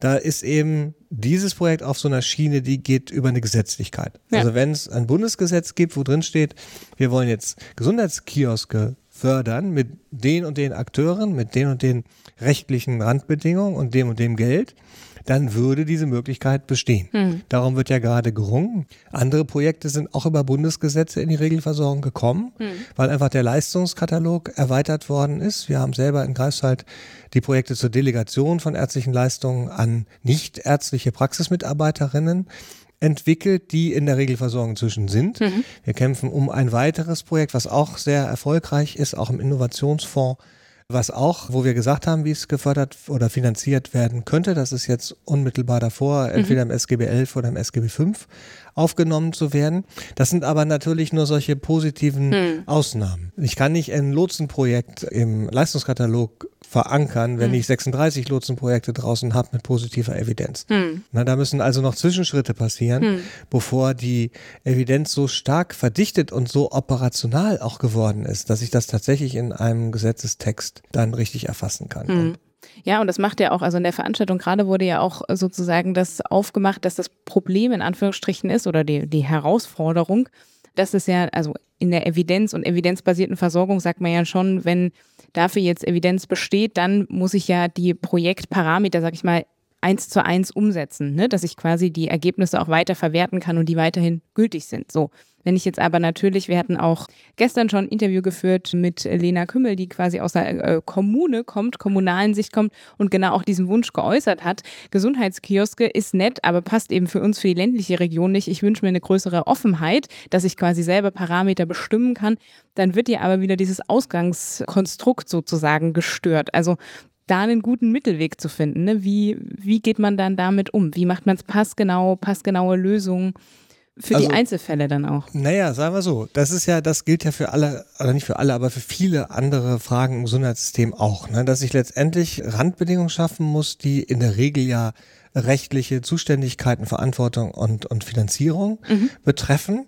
Da ist eben dieses Projekt auf so einer Schiene, die geht über eine Gesetzlichkeit. Ja. Also wenn es ein Bundesgesetz gibt, wo drin steht, wir wollen jetzt Gesundheitskioske fördern mit den und den Akteuren, mit den und den rechtlichen Randbedingungen und dem und dem Geld, dann würde diese Möglichkeit bestehen. Hm. Darum wird ja gerade gerungen. Andere Projekte sind auch über Bundesgesetze in die Regelversorgung gekommen, Hm. weil einfach der Leistungskatalog erweitert worden ist. Wir haben selber in Greifswald die Projekte zur Delegation von ärztlichen Leistungen an nichtärztliche Praxismitarbeiterinnen entwickelt, die in der Regelversorgung inzwischen sind. Mhm. Wir kämpfen um ein weiteres Projekt, was auch sehr erfolgreich ist, auch im Innovationsfonds, was auch, wo wir gesagt haben, wie es gefördert oder finanziert werden könnte. Das ist jetzt unmittelbar davor, entweder im SGB 11 oder im SGB 5 aufgenommen zu werden. Das sind aber natürlich nur solche positiven Hm. Ausnahmen. Ich kann nicht ein Lotsenprojekt im Leistungskatalog verankern, wenn ich 36 Lotsenprojekte draußen habe mit positiver Evidenz. Hm. Na, da müssen also noch Zwischenschritte passieren, Hm. bevor die Evidenz so stark verdichtet und so operational auch geworden ist, dass ich das tatsächlich in einem Gesetzestext dann richtig erfassen kann. Hm. Ja, und das macht ja auch, also in der Veranstaltung gerade wurde ja auch sozusagen das aufgemacht, dass das Problem in Anführungsstrichen ist oder die, die Herausforderung, dass es ja, also in der Evidenz und evidenzbasierten Versorgung sagt man ja schon, wenn dafür jetzt Evidenz besteht, dann muss ich ja die Projektparameter, sag ich mal, eins zu eins umsetzen, ne? dass ich quasi die Ergebnisse auch weiter verwerten kann und die weiterhin gültig sind. So. Wenn ich jetzt aber natürlich, wir hatten auch gestern schon ein Interview geführt mit Lena Kümmel, die quasi aus der äh, Kommune kommt, kommunalen Sicht kommt und genau auch diesen Wunsch geäußert hat. Gesundheitskioske ist nett, aber passt eben für uns für die ländliche Region nicht. Ich wünsche mir eine größere Offenheit, dass ich quasi selber Parameter bestimmen kann. Dann wird ja aber wieder dieses Ausgangskonstrukt sozusagen gestört. Also da einen guten Mittelweg zu finden. Ne? Wie, wie geht man dann damit um? Wie macht man es passgenau, passgenaue Lösungen für Also- die Einzelfälle dann auch? Naja, sagen wir so, das ist ja, das gilt ja für alle, oder nicht für alle, aber für viele andere Fragen im Gesundheitssystem auch, ne? dass ich letztendlich Randbedingungen schaffen muss, die in der Regel ja rechtliche Zuständigkeiten, Verantwortung und, und Finanzierung betreffen.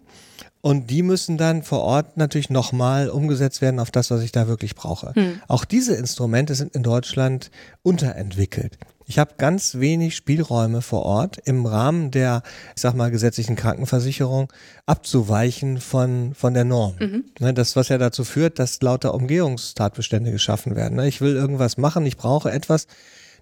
Und die müssen dann vor Ort natürlich nochmal umgesetzt werden auf das, was ich da wirklich brauche. Auch diese Instrumente sind in Deutschland unterentwickelt. Ich habe ganz wenig Spielräume vor Ort im Rahmen der, ich sag mal, gesetzlichen Krankenversicherung abzuweichen von, von der Norm. Ne, das, was ja dazu führt, dass lauter Umgehungstatbestände geschaffen werden. Ne, Ich will irgendwas machen, ich brauche etwas,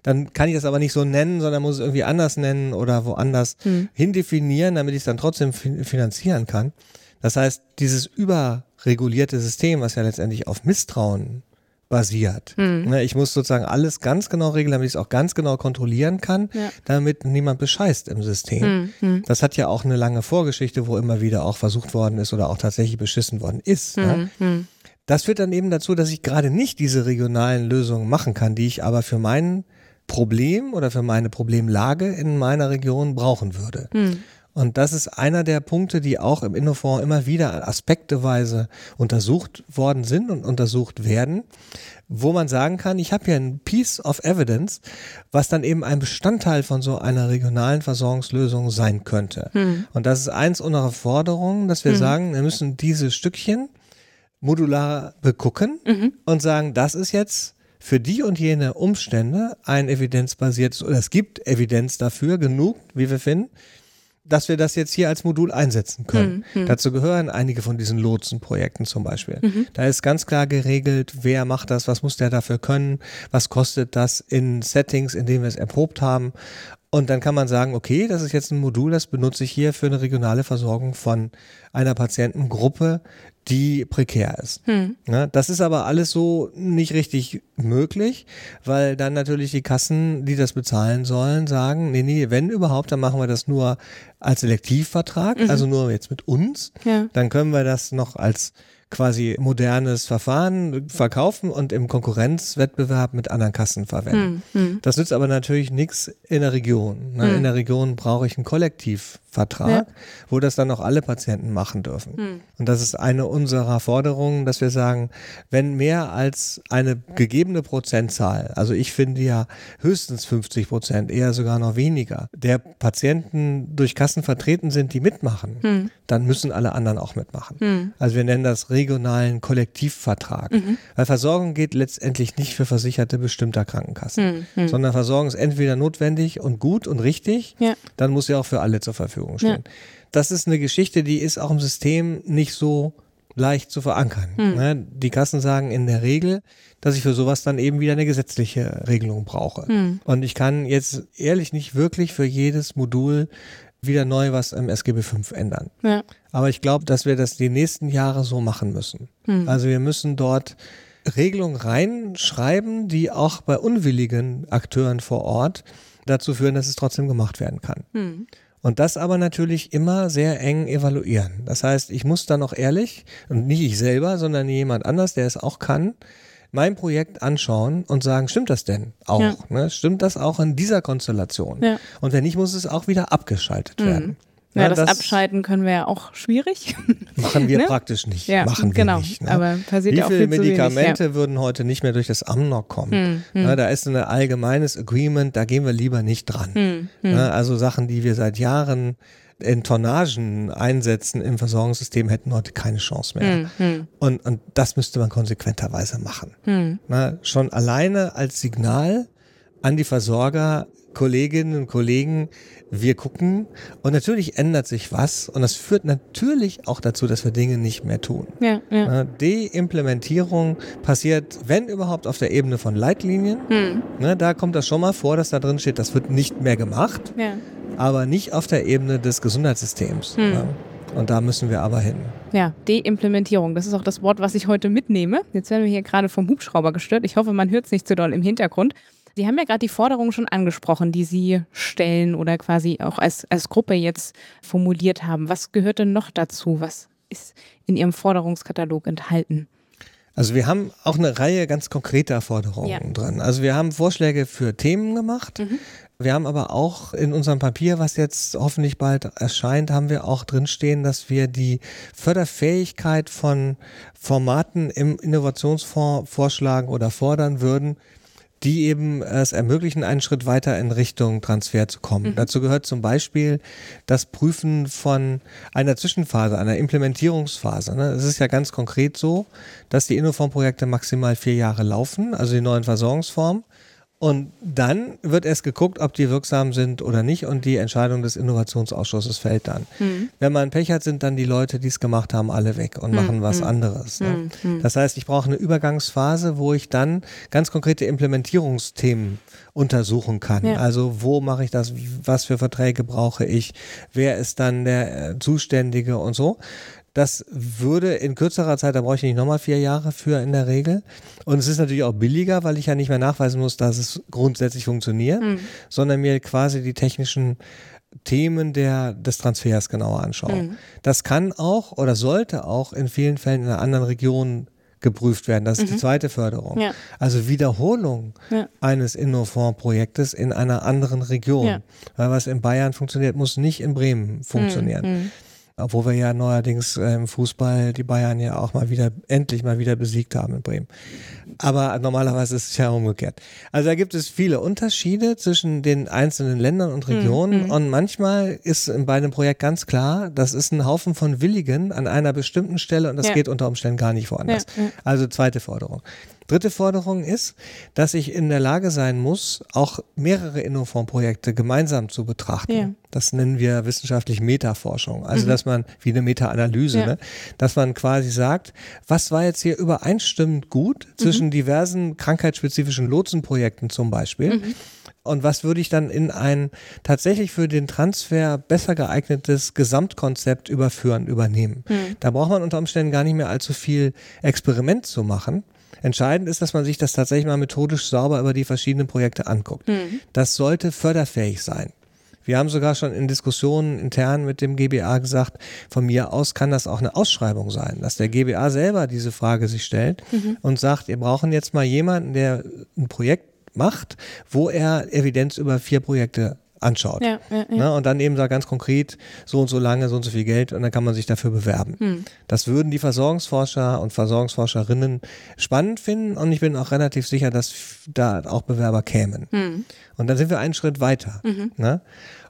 dann kann ich das aber nicht so nennen, sondern muss es irgendwie anders nennen oder woanders hindefinieren, damit ich es dann trotzdem fin- finanzieren kann. Das heißt, dieses überregulierte System, was ja letztendlich auf Misstrauen basiert. Ne, Ich muss sozusagen alles ganz genau regeln, damit ich es auch ganz genau kontrollieren kann, Ja. damit niemand bescheißt im System. Das hat ja auch eine lange Vorgeschichte, wo immer wieder auch versucht worden ist oder auch tatsächlich beschissen worden ist. Ne? Das führt dann eben dazu, dass ich gerade nicht diese regionalen Lösungen machen kann, die ich aber für mein Problem oder für meine Problemlage in meiner Region brauchen würde. Und das ist einer der Punkte, die auch im Innofonds immer wieder aspekteweise untersucht worden sind und untersucht werden, wo man sagen kann, ich habe hier ein Piece of Evidence, was dann eben ein Bestandteil von so einer regionalen Versorgungslösung sein könnte. Und das ist eins unserer Forderungen, dass wir sagen, wir müssen diese Stückchen modular begucken und sagen, das ist jetzt für die und jene Umstände ein evidenzbasiertes, oder es gibt Evidenz dafür, genug, wie wir finden, dass wir das jetzt hier als Modul einsetzen können. Dazu gehören einige von diesen Lotsenprojekten zum Beispiel. Da ist ganz klar geregelt, wer macht das, was muss der dafür können, was kostet das in Settings, in denen wir es erprobt haben. Und dann kann man sagen, okay, das ist jetzt ein Modul, das benutze ich hier für eine regionale Versorgung von einer Patientengruppe, die prekär ist. Ja, das ist aber alles so nicht richtig möglich, weil dann natürlich die Kassen, die das bezahlen sollen, sagen, nee, nee, wenn überhaupt, dann machen wir das nur als Selektivvertrag, also nur jetzt mit uns. Ja. Dann können wir das noch als quasi modernes Verfahren verkaufen und im Konkurrenzwettbewerb mit anderen Kassen verwenden. Das nützt aber natürlich nichts in der Region. Ne? In der Region brauche ich einen Kollektivvertrag, Ja. wo das dann auch alle Patienten machen dürfen. Und das ist eine unserer Forderungen, dass wir sagen, wenn mehr als eine gegebene Prozentzahl, also ich finde ja höchstens 50 Prozent, eher sogar noch weniger, der Patienten durch Kassen vertreten sind, die mitmachen, dann müssen alle anderen auch mitmachen. Also wir nennen das regionalen Kollektivvertrag. Mhm. Weil Versorgung geht letztendlich nicht für Versicherte bestimmter Krankenkassen, Mhm. sondern Versorgung ist entweder notwendig und gut und richtig, Ja. dann muss sie auch für alle zur Verfügung stehen. Ja. Das ist eine Geschichte, die ist auch im System nicht so leicht zu verankern. Hm. Ne? Die Kassen sagen in der Regel, dass ich für sowas dann eben wieder eine gesetzliche Regelung brauche. Hm. Und ich kann jetzt ehrlich nicht wirklich für jedes Modul wieder neu was im SGB V ändern. Ja. Aber ich glaube, dass wir das die nächsten Jahre so machen müssen. Hm. Also wir müssen dort Regelungen reinschreiben, die auch bei unwilligen Akteuren vor Ort dazu führen, dass es trotzdem gemacht werden kann. Hm. Und das aber natürlich immer sehr eng evaluieren. Das heißt, ich muss dann auch ehrlich, und nicht ich selber, sondern jemand anders, der es auch kann, mein Projekt anschauen und sagen, stimmt das denn auch? Ja. Ne? Stimmt das auch in dieser Konstellation? Ja. Und wenn nicht, muss es auch wieder abgeschaltet Mhm. werden. Ja, Ja, das, das- Abschalten können wir ja auch schwierig. Machen wir Ne? praktisch nicht. Ja, Machen wir genau. nicht. Ne? Aber passiert Wie ja auch viele viel zu wenig, Medikamente würden heute nicht mehr durch das Amnok kommen? Hm, Ne, da ist ein allgemeines Agreement, da gehen wir lieber nicht dran. Hm, hm. Also Sachen, die wir seit Jahren in Tonnagen einsetzen im Versorgungssystem, hätten heute keine Chance mehr. Hm, hm, Und, und das müsste man konsequenterweise machen. hm. Schon alleine als Signal an die Versorger, Kolleginnen und Kollegen, wir gucken und natürlich ändert sich was und das führt natürlich auch dazu, dass wir Dinge nicht mehr tun. Ja, ja. Die Implementierung passiert, wenn überhaupt, auf der Ebene von Leitlinien. Hm. Ne, da kommt das schon mal vor, dass da drin steht, das wird nicht mehr gemacht, ja. aber nicht auf der Ebene des Gesundheitssystems. Hm. Ne? Und da müssen wir aber hin. Ja, Deimplementierung. Das ist auch das Wort, was ich heute mitnehme. Jetzt werden wir hier gerade vom Hubschrauber gestört. Ich hoffe, man hört es nicht zu doll im Hintergrund. Sie haben ja gerade die Forderungen schon angesprochen, die Sie stellen oder quasi auch als, als Gruppe jetzt formuliert haben. Was gehört denn noch dazu? Was ist in Ihrem Forderungskatalog enthalten? Also wir haben auch eine Reihe ganz konkreter Forderungen Ja. dran. Also wir haben Vorschläge für Themen gemacht. Wir haben aber auch in unserem Papier, was jetzt hoffentlich bald erscheint, haben wir auch drinstehen, dass wir die Förderfähigkeit von Formaten im Innovationsfonds vorschlagen oder fordern würden, die eben es ermöglichen, einen Schritt weiter in Richtung Transfer zu kommen. Dazu gehört zum Beispiel das Prüfen von einer Zwischenphase, einer Implementierungsphase. Ne? Es ist ja ganz konkret so, dass die Innoform-Projekte maximal vier Jahre laufen, also die neuen Versorgungsformen. Und dann wird erst geguckt, ob die wirksam sind oder nicht und die Entscheidung des Innovationsausschusses fällt dann. Wenn man Pech hat, sind dann die Leute, die es gemacht haben, alle weg und machen was anderes. Ne? Das heißt, ich brauche eine Übergangsphase, wo ich dann ganz konkrete Implementierungsthemen untersuchen kann. Ja. Also wo mache ich das, was für Verträge brauche ich, wer ist dann der äh, Zuständige und so. Das würde in kürzerer Zeit, da brauche ich nicht nochmal vier Jahre für in der Regel. Und es ist natürlich auch billiger, weil ich ja nicht mehr nachweisen muss, dass es grundsätzlich funktioniert, sondern mir quasi die technischen Themen der, des Transfers genauer anschauen. Das kann auch oder sollte auch in vielen Fällen in einer anderen Region geprüft werden. Das ist die zweite Förderung. Ja. Also Wiederholung Ja. eines Innofonds-Projektes in einer anderen Region. Ja. Weil was in Bayern funktioniert, muss nicht in Bremen funktionieren. Hm, Obwohl wir ja neuerdings äh, im Fußball die Bayern ja auch mal wieder, endlich mal wieder besiegt haben in Bremen. Aber normalerweise ist es ja umgekehrt. Also da gibt es viele Unterschiede zwischen den einzelnen Ländern und Regionen und manchmal ist bei einem Projekt ganz klar, das ist ein Haufen von Willigen an einer bestimmten Stelle und das Ja. geht unter Umständen gar nicht woanders. Ja. Also zweite Forderung. Dritte Forderung ist, dass ich in der Lage sein muss, auch mehrere Innofonds-Projekte gemeinsam zu betrachten. Ja. Das nennen wir wissenschaftlich Metaforschung. Also, dass man, wie eine Meta-Analyse, Ja. ne? dass man quasi sagt, was war jetzt hier übereinstimmend gut zwischen diversen krankheitsspezifischen Lotsenprojekten zum Beispiel? Und was würde ich dann in ein tatsächlich für den Transfer besser geeignetes Gesamtkonzept überführen, übernehmen? Da braucht man unter Umständen gar nicht mehr allzu viel Experiment zu machen. Entscheidend ist, dass man sich das tatsächlich mal methodisch sauber über die verschiedenen Projekte anguckt. Das sollte förderfähig sein. Wir haben sogar schon in Diskussionen intern mit dem GBA gesagt, von mir aus kann das auch eine Ausschreibung sein, dass der GBA selber diese Frage sich stellt und sagt, wir brauchen jetzt mal jemanden, der ein Projekt macht, wo er Evidenz über vier Projekte anschaut. Ja, ja, ja. Ne, und dann eben da ganz konkret so und so lange, so und so viel Geld und dann kann man sich dafür bewerben. Hm. Das würden die Versorgungsforscher und Versorgungsforscherinnen spannend finden und ich bin auch relativ sicher, dass da auch Bewerber kämen. Hm. Und dann sind wir einen Schritt weiter. Mhm. Ne?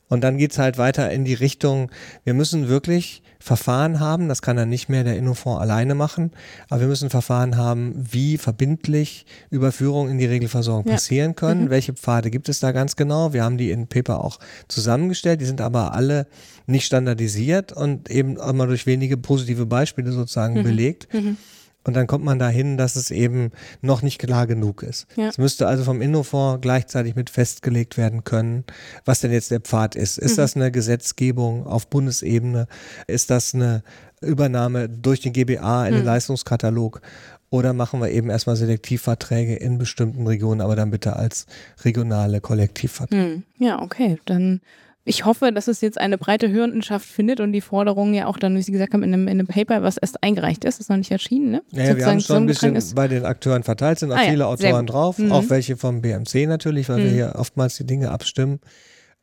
Und dann geht's halt weiter in die Richtung, wir müssen wirklich Verfahren haben, das kann dann nicht mehr der Innofonds alleine machen, aber wir müssen Verfahren haben, wie verbindlich Überführungen in die Regelversorgung Ja. passieren können. Mhm. Welche Pfade gibt es da ganz genau? Wir haben die in Paper auch zusammengestellt, die sind aber alle nicht standardisiert und eben auch mal durch wenige positive Beispiele sozusagen Mhm. belegt. Mhm. Und dann kommt man dahin, dass es eben noch nicht klar genug ist. Ja. Es müsste also vom Innofonds gleichzeitig mit festgelegt werden können, was denn jetzt der Pfad ist. Ist Mhm. das eine Gesetzgebung auf Bundesebene? Ist das eine Übernahme durch den GBA in den Mhm. Leistungskatalog? Oder machen wir eben erstmal Selektivverträge in bestimmten Regionen, aber dann bitte als regionale Kollektivverträge? Hm. Ja, okay. Dann ich hoffe, dass es jetzt eine breite Hörendenschaft findet und die Forderungen ja auch dann, wie Sie gesagt haben, in einem, in einem Paper, was erst eingereicht ist, ist noch nicht erschienen, ne? Ja, ja, wir haben schon ein bisschen ist. bei den Akteuren verteilt, sind auch Ah ja, viele sehr Autoren drauf, Mhm. auch welche vom BMC natürlich, weil wir Mhm. hier oftmals die Dinge abstimmen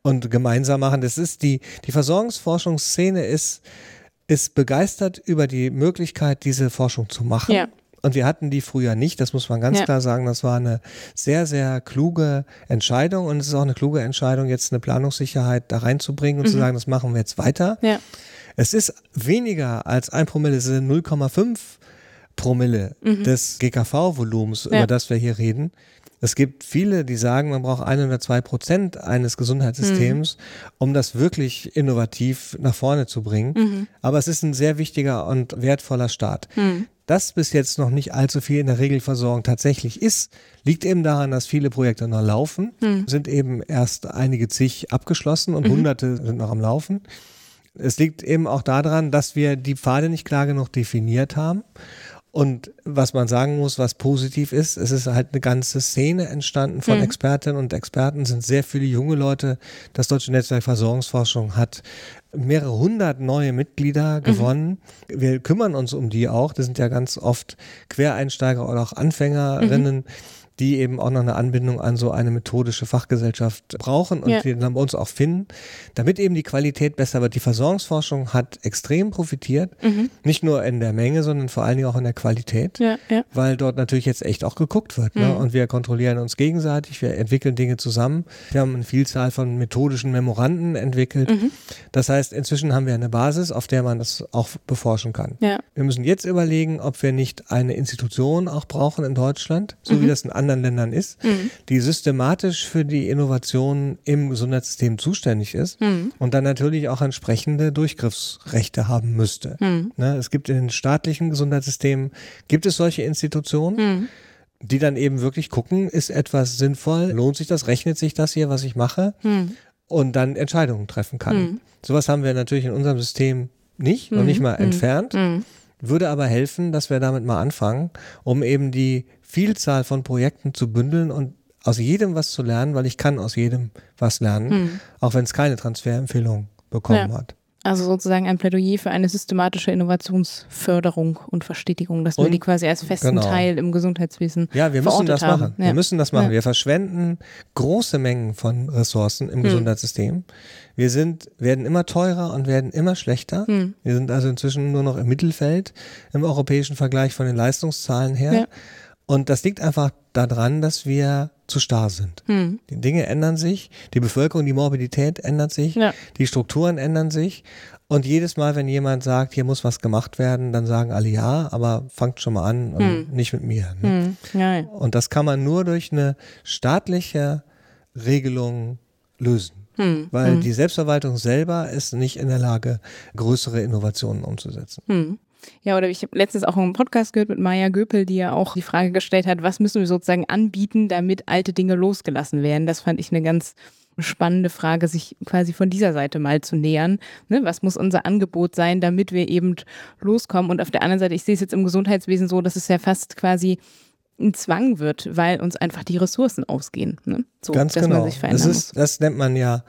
und gemeinsam machen. Das ist die, die Versorgungsforschungsszene ist, ist begeistert über die Möglichkeit, diese Forschung zu machen. Ja. Und wir hatten die früher nicht, das muss man ganz Ja. klar sagen. Das war eine sehr, sehr kluge Entscheidung und es ist auch eine kluge Entscheidung, jetzt eine Planungssicherheit da reinzubringen und zu Mhm. sagen, das machen wir jetzt weiter. Ja. Es ist weniger als ein Promille, es sind 0,5 Promille Mhm. des GKV-Volumens, Ja. über das wir hier reden. Es gibt viele, die sagen, man braucht ein oder zwei Prozent eines Gesundheitssystems, um das wirklich innovativ nach vorne zu bringen. Mhm. Aber es ist ein sehr wichtiger und wertvoller Start. Hm. Dass bis jetzt noch nicht allzu viel in der Regelversorgung tatsächlich ist, liegt eben daran, dass viele Projekte noch laufen, Hm. sind eben erst einige zig abgeschlossen und Mhm. hunderte sind noch am Laufen. Es liegt eben auch daran, dass wir die Pfade nicht klar genug definiert haben. Und was man sagen muss, was positiv ist, es ist halt eine ganze Szene entstanden von Mhm. Expertinnen und Experten, sind sehr viele junge Leute. Das Deutsche Netzwerk Versorgungsforschung hat mehrere hundert neue Mitglieder gewonnen. Wir kümmern uns um die auch. Das sind ja ganz oft Quereinsteiger oder auch Anfängerinnen. Die eben auch noch eine Anbindung an so eine methodische Fachgesellschaft brauchen und Ja. die dann bei uns auch finden, damit eben die Qualität besser wird. Die Versorgungsforschung hat extrem profitiert, Mhm. nicht nur in der Menge, sondern vor allen Dingen auch in der Qualität Ja, ja. weil dort natürlich jetzt echt auch geguckt wird. Ne? Mhm. Und wir kontrollieren uns gegenseitig, wir entwickeln Dinge zusammen. Wir haben eine Vielzahl von methodischen Memoranden entwickelt. Mhm. Das heißt, inzwischen haben wir eine Basis, auf der man das auch beforschen kann. Wir müssen jetzt überlegen, ob wir nicht eine Institution auch brauchen in Deutschland, so wie das in anderen Ländern ist, Mhm. die systematisch für die Innovation im Gesundheitssystem zuständig ist Mhm. und dann natürlich auch entsprechende Durchgriffsrechte haben müsste. Mhm. Ne, es gibt in den staatlichen Gesundheitssystemen, gibt es solche Institutionen, Mhm. die dann eben wirklich gucken, ist etwas sinnvoll, lohnt sich das, rechnet sich das hier, was ich mache Mhm. und dann Entscheidungen treffen kann. Mhm. Sowas haben wir natürlich in unserem System nicht, noch nicht mal entfernt, würde aber helfen, dass wir damit mal anfangen, um eben die Vielzahl von Projekten zu bündeln und aus jedem was zu lernen, weil ich kann aus jedem was lernen, Mhm. auch wenn es keine Transferempfehlung bekommen Ja. hat. Also sozusagen ein Plädoyer für eine systematische Innovationsförderung und Verstetigung, dass wir Und- die quasi als festen genau. Teil im Gesundheitswesen Ja, wir müssen das haben. machen. Ja. Wir müssen das machen. Ja. Wir verschwenden große Mengen von Ressourcen im Hm. Gesundheitssystem. Wir sind, werden immer teurer und werden immer schlechter. Hm. Wir sind also inzwischen nur noch im Mittelfeld im europäischen Vergleich von den Leistungszahlen her. Ja. Und das liegt einfach daran, dass wir zu starr sind. Hm. Die Dinge ändern sich, die Bevölkerung, die Morbidität ändert sich, Ja. die Strukturen ändern sich. Und jedes Mal, wenn jemand sagt, hier muss was gemacht werden, dann sagen alle ja, aber fangt schon mal an und Hm. nicht mit mir. Ne? Hm. Ja, ja. Und das kann man nur durch eine staatliche Regelung lösen. Hm. Weil hm. die Selbstverwaltung selber ist nicht in der Lage, größere Innovationen umzusetzen. Ja, oder ich habe letztens auch einen Podcast gehört mit Maya Göpel, die ja auch die Frage gestellt hat, was müssen wir sozusagen anbieten, damit alte Dinge losgelassen werden. Das fand ich eine ganz spannende Frage, sich quasi von dieser Seite mal zu nähern. Ne, was muss unser Angebot sein, damit wir eben loskommen? Und auf der anderen Seite, ich sehe es jetzt im Gesundheitswesen so, dass es ja fast quasi ein Zwang wird, weil uns einfach die Ressourcen ausgehen. Ne? So, Ganz dass genau. man sich das, verändern ist, das nennt man ja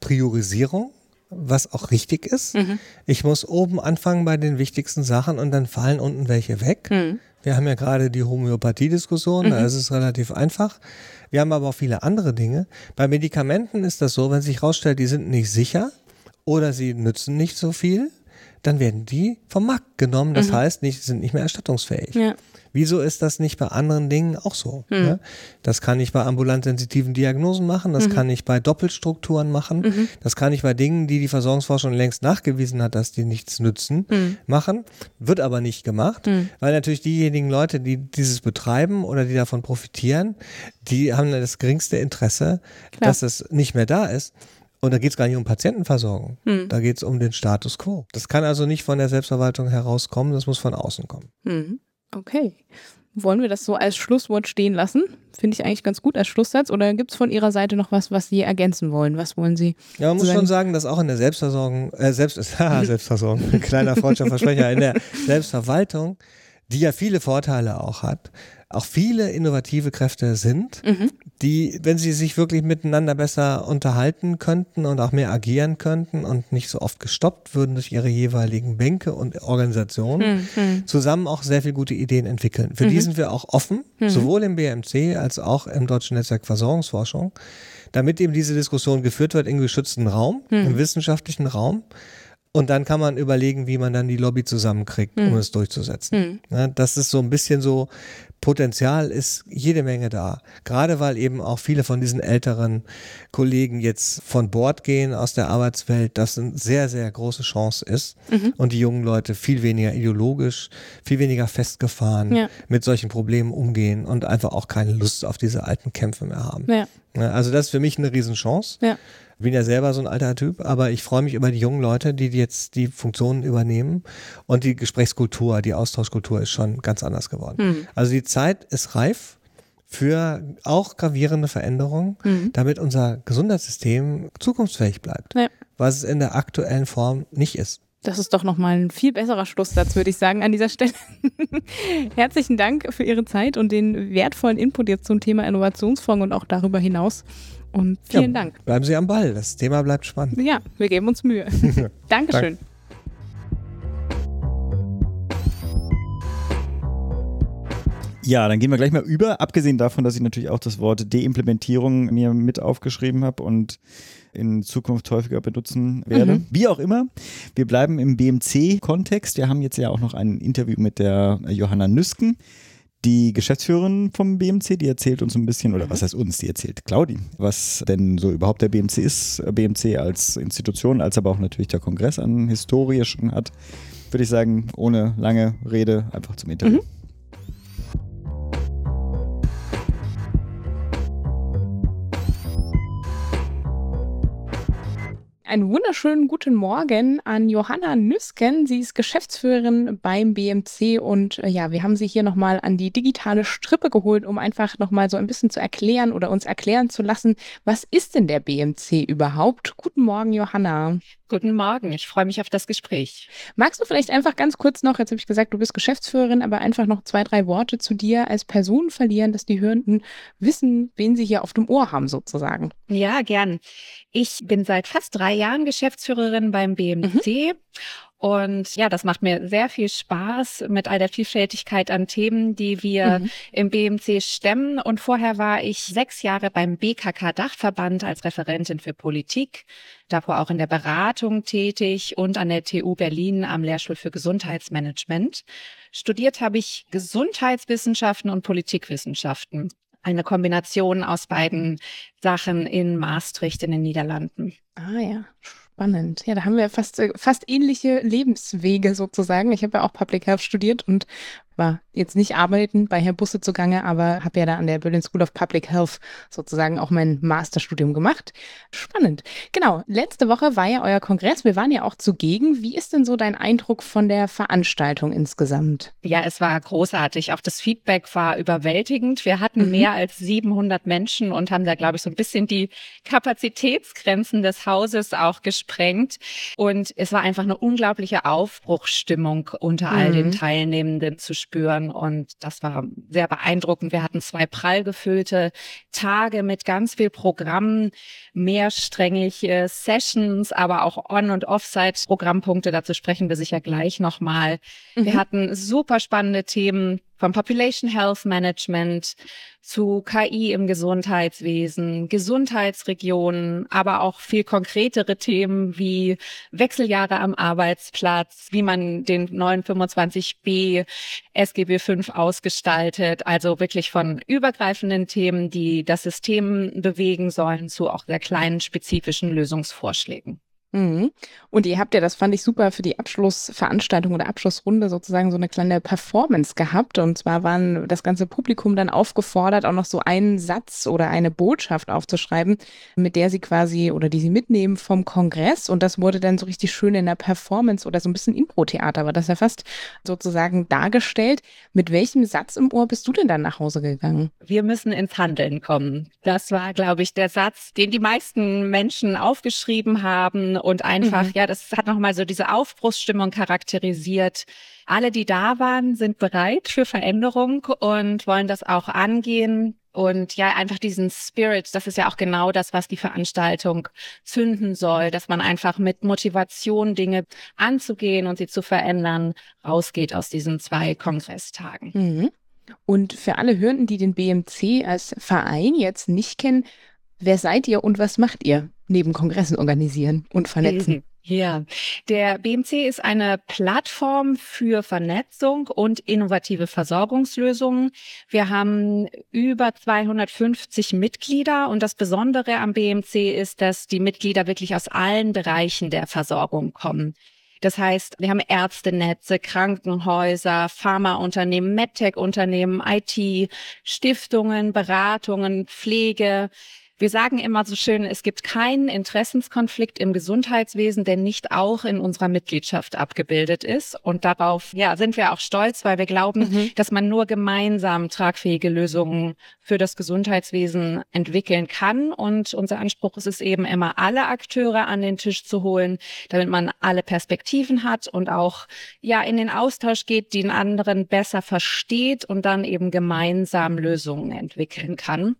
Priorisierung, was auch richtig ist. Mhm. Ich muss oben anfangen bei den wichtigsten Sachen und dann fallen unten welche weg. Mhm. Wir haben ja gerade die Homöopathie-Diskussion, da Mhm. ist es relativ einfach. Wir haben aber auch viele andere Dinge. Bei Medikamenten ist das so, wenn sich herausstellt, die sind nicht sicher oder sie nützen nicht so viel, dann werden die vom Markt genommen. Das Mhm. heißt, nicht, sind nicht mehr erstattungsfähig. Ja. Wieso ist das nicht bei anderen Dingen auch so? Hm. Ne? Das kann ich bei ambulant sensitiven Diagnosen machen, das Mhm. kann ich bei Doppelstrukturen machen, das kann ich bei Dingen, die die Versorgungsforschung längst nachgewiesen hat, dass die nichts nützen, Hm. machen, wird aber nicht gemacht, Hm. weil natürlich diejenigen Leute, die dieses betreiben oder die davon profitieren, die haben das geringste Interesse, Klar. dass es nicht mehr da ist. Und da geht es gar nicht um Patientenversorgung, Hm. da geht es um den Status quo. Das kann also nicht von der Selbstverwaltung herauskommen, das muss von außen kommen. Mhm. Okay. Wollen wir das so als Schlusswort stehen lassen? Finde ich eigentlich ganz gut als Schlusssatz. Oder gibt es von Ihrer Seite noch was, was Sie ergänzen wollen? Was wollen Sie? Ja, man muss schon sagen, dass auch in der Selbstversorgung, äh, selbst, haha, Selbstversorgung, ein kleiner Freundschaftsversprecher, in der Selbstverwaltung, die ja viele Vorteile auch hat, auch viele innovative Kräfte sind, Mhm. die, wenn sie sich wirklich miteinander besser unterhalten könnten und auch mehr agieren könnten und nicht so oft gestoppt würden durch ihre jeweiligen Bänke und Organisationen, Mhm. zusammen auch sehr viele gute Ideen entwickeln. Für die sind wir auch offen, sowohl im BMC als auch im Deutschen Netzwerk Versorgungsforschung, damit eben diese Diskussion geführt wird im geschützten Raum, im wissenschaftlichen Raum. Und dann kann man überlegen, wie man dann die Lobby zusammenkriegt, um es durchzusetzen. Ja, das ist so ein bisschen so, Potenzial ist jede Menge da. Gerade weil eben auch viele von diesen älteren Kollegen jetzt von Bord gehen aus der Arbeitswelt, das eine sehr, sehr große Chance ist. Und die jungen Leute viel weniger ideologisch, viel weniger festgefahren Ja. mit solchen Problemen umgehen und einfach auch keine Lust auf diese alten Kämpfe mehr haben. Ja, Also das ist für mich eine Riesenchance. Ja. Bin ja selber so ein alter Typ, aber ich freue mich über die jungen Leute, die jetzt die Funktionen übernehmen. Und die Gesprächskultur, die Austauschkultur ist schon ganz anders geworden. Hm. Also die Zeit ist reif für auch gravierende Veränderungen, damit unser Gesundheitssystem zukunftsfähig bleibt, Ja. was es in der aktuellen Form nicht ist. Das ist doch nochmal ein viel besserer Schlusssatz, würde ich sagen, an dieser Stelle. Herzlichen Dank für Ihre Zeit und den wertvollen Input jetzt zum Thema Innovationsfonds und auch darüber hinaus. Und vielen ja, Dank. Bleiben Sie am Ball, das Thema bleibt spannend. Ja, wir geben uns Mühe. Dankeschön. Ja, dann gehen wir gleich mal über. Abgesehen davon, dass ich natürlich auch das Wort Deimplementierung mir mit aufgeschrieben habe und in Zukunft häufiger benutzen werde. Mhm. Wie auch immer, wir bleiben im BMC-Kontext. Wir haben jetzt ja auch noch ein Interview mit der Johanna Nüsken, die Geschäftsführerin vom BMC. Die erzählt uns ein bisschen, oder was heißt uns, die erzählt Claudi, was denn so überhaupt der BMC ist. BMC als Institution, als aber auch natürlich der Kongress an Historie schon hat. Würde ich sagen, ohne lange Rede einfach zum Interview. Einen wunderschönen guten Morgen an Johanna Nüsken. Sie ist Geschäftsführerin beim BMC und äh, ja, wir haben sie hier nochmal an die digitale Strippe geholt, um einfach nochmal so ein bisschen zu erklären oder uns erklären zu lassen, was ist denn der BMC überhaupt? Guten Morgen, Johanna. Guten Morgen, ich freue mich auf das Gespräch. Magst du vielleicht einfach ganz kurz noch, jetzt habe ich gesagt, du bist Geschäftsführerin, aber einfach noch zwei, drei Worte zu dir als Person verlieren, dass die Hörenden wissen, wen sie hier auf dem Ohr haben sozusagen. Ja, gern. Ich bin seit fast drei Jahren Geschäftsführerin beim BMC. Und ja, das macht mir sehr viel Spaß mit all der Vielfältigkeit an Themen, die wir Mhm. im BMC stemmen. Und vorher war ich sechs Jahre beim BKK-Dachverband als Referentin für Politik, davor auch in der Beratung tätig und an der TU Berlin am Lehrstuhl für Gesundheitsmanagement. Studiert habe ich Gesundheitswissenschaften und Politikwissenschaften. Eine Kombination aus beiden Sachen in Maastricht in den Niederlanden. Ah ja, spannend. Ja, da haben wir fast, äh, fast ähnliche Lebenswege sozusagen. Ich habe ja auch Public Health studiert und war jetzt nicht arbeiten bei Herr Busse zugange, aber habe ja da an der Berlin School of Public Health sozusagen auch mein Masterstudium gemacht. Spannend. Genau, letzte Woche war ja euer Kongress. Wir waren ja auch zugegen. Wie ist denn so dein Eindruck von der Veranstaltung insgesamt? Ja, es war großartig. Auch das Feedback war überwältigend. Wir hatten Mhm. mehr als 700 Menschen und haben da, glaube ich, so ein bisschen die Kapazitätsgrenzen des Hauses auch gesprengt. Und es war einfach eine unglaubliche Aufbruchsstimmung unter all den Mhm. Teilnehmenden zu spüren. Und das war sehr beeindruckend. Wir hatten zwei prall gefüllte Tage mit ganz viel Programm, mehrsträngige Sessions, aber auch On- und Offsite-Programmpunkte. Dazu sprechen wir sicher gleich nochmal. Wir Mhm. hatten super spannende Themen vom Population Health Management, zu KI im Gesundheitswesen, Gesundheitsregionen, aber auch viel konkretere Themen wie Wechseljahre am Arbeitsplatz, wie man den neuen 25b SGB V ausgestaltet. Also wirklich von übergreifenden Themen, die das System bewegen sollen, zu auch sehr kleinen spezifischen Lösungsvorschlägen. Mhm. Und ihr habt ja, das fand ich super, für die Abschlussveranstaltung oder Abschlussrunde sozusagen so eine kleine Performance gehabt. Und zwar waren das ganze Publikum dann aufgefordert, auch noch so einen Satz oder eine Botschaft aufzuschreiben, mit der sie quasi oder die sie mitnehmen vom Kongress. Und das wurde dann so richtig schön in der Performance oder so ein bisschen Impro-Theater, war das ja fast sozusagen dargestellt. Mit welchem Satz im Ohr bist du denn dann nach Hause gegangen? Wir müssen ins Handeln kommen. Das war, glaube ich, der Satz, den die meisten Menschen aufgeschrieben haben und einfach, mhm. ja, das hat nochmal so diese Aufbruchsstimmung charakterisiert. Alle, die da waren, sind bereit für Veränderung und wollen das auch angehen. Und ja, einfach diesen Spirit, das ist ja auch genau das, was die Veranstaltung zünden soll, dass man einfach mit Motivation Dinge anzugehen und sie zu verändern, rausgeht aus diesen zwei Kongresstagen. Mhm. Und für alle Hörenden, die den BMC als Verein jetzt nicht kennen, wer seid ihr und was macht ihr? neben Kongressen organisieren und vernetzen. Ja, der BMC ist eine Plattform für Vernetzung und innovative Versorgungslösungen. Wir haben über 250 Mitglieder und das Besondere am BMC ist, dass die Mitglieder wirklich aus allen Bereichen der Versorgung kommen. Das heißt, wir haben Ärztenetze, Krankenhäuser, Pharmaunternehmen, MedTech-Unternehmen, IT, Stiftungen, Beratungen, Pflege, wir sagen immer so schön, es gibt keinen Interessenskonflikt im Gesundheitswesen, der nicht auch in unserer Mitgliedschaft abgebildet ist. Und darauf ja, sind wir auch stolz, weil wir glauben, mhm. dass man nur gemeinsam tragfähige Lösungen für das Gesundheitswesen entwickeln kann. Und unser Anspruch ist es eben immer, alle Akteure an den Tisch zu holen, damit man alle Perspektiven hat und auch ja in den Austausch geht, den anderen besser versteht und dann eben gemeinsam Lösungen entwickeln kann.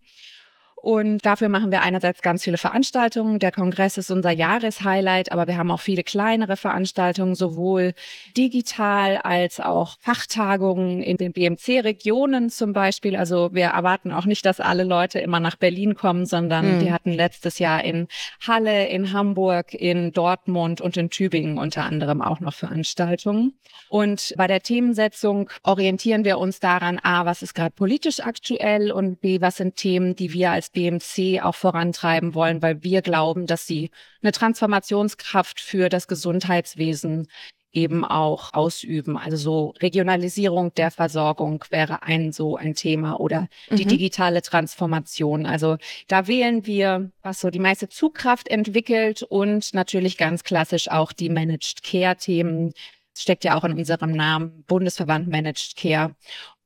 Und dafür machen wir einerseits ganz viele Veranstaltungen. Der Kongress ist unser Jahreshighlight, aber wir haben auch viele kleinere Veranstaltungen, sowohl digital als auch Fachtagungen in den BMC-Regionen zum Beispiel. Also wir erwarten auch nicht, dass alle Leute immer nach Berlin kommen, sondern mhm. wir hatten letztes Jahr in Halle, in Hamburg, in Dortmund und in Tübingen unter anderem auch noch Veranstaltungen. Und bei der Themensetzung orientieren wir uns daran, a, was ist gerade politisch aktuell und b, was sind Themen, die wir als BMC auch vorantreiben wollen, weil wir glauben, dass sie eine Transformationskraft für das Gesundheitswesen eben auch ausüben. Also so Regionalisierung der Versorgung wäre ein so ein Thema oder die mhm. digitale Transformation. Also da wählen wir, was so die meiste Zugkraft entwickelt und natürlich ganz klassisch auch die Managed Care Themen. Das steckt ja auch in unserem Namen Bundesverband Managed Care.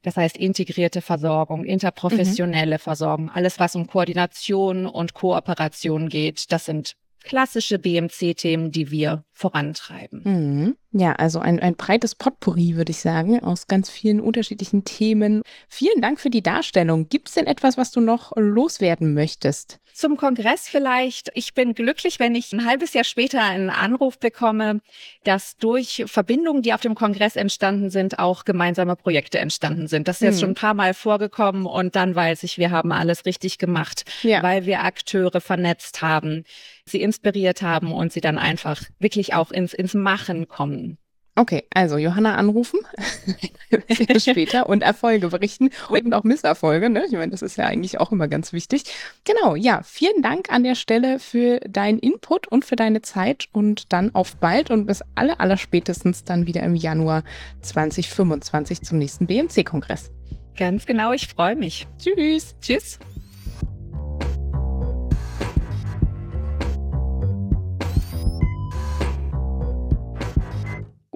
Das heißt integrierte Versorgung, interprofessionelle mhm. Versorgung, alles was um Koordination und Kooperation geht, das sind klassische BMC-Themen, die wir vorantreiben. Mhm. Ja, also ein, ein breites Potpourri, würde ich sagen, aus ganz vielen unterschiedlichen Themen. Vielen Dank für die Darstellung. Gibt es denn etwas, was du noch loswerden möchtest? Zum Kongress vielleicht. Ich bin glücklich, wenn ich ein halbes Jahr später einen Anruf bekomme, dass durch Verbindungen, die auf dem Kongress entstanden sind, auch gemeinsame Projekte entstanden sind. Das ist jetzt hm. schon ein paar Mal vorgekommen und dann weiß ich, wir haben alles richtig gemacht, ja. weil wir Akteure vernetzt haben, sie inspiriert haben und sie dann einfach wirklich auch ins, ins Machen kommen. Okay, also Johanna anrufen später und Erfolge berichten und auch Misserfolge. Ne? Ich meine, das ist ja eigentlich auch immer ganz wichtig. Genau, ja, vielen Dank an der Stelle für deinen Input und für deine Zeit und dann auf bald und bis alle, aller spätestens dann wieder im Januar 2025 zum nächsten BMC-Kongress. Ganz genau, ich freue mich. Tschüss. Tschüss.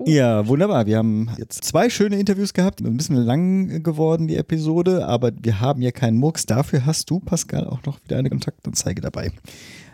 Ja, wunderbar. Wir haben jetzt zwei schöne Interviews gehabt. Ein bisschen lang geworden, die Episode, aber wir haben ja keinen Murks. Dafür hast du, Pascal, auch noch wieder eine Kontaktanzeige dabei.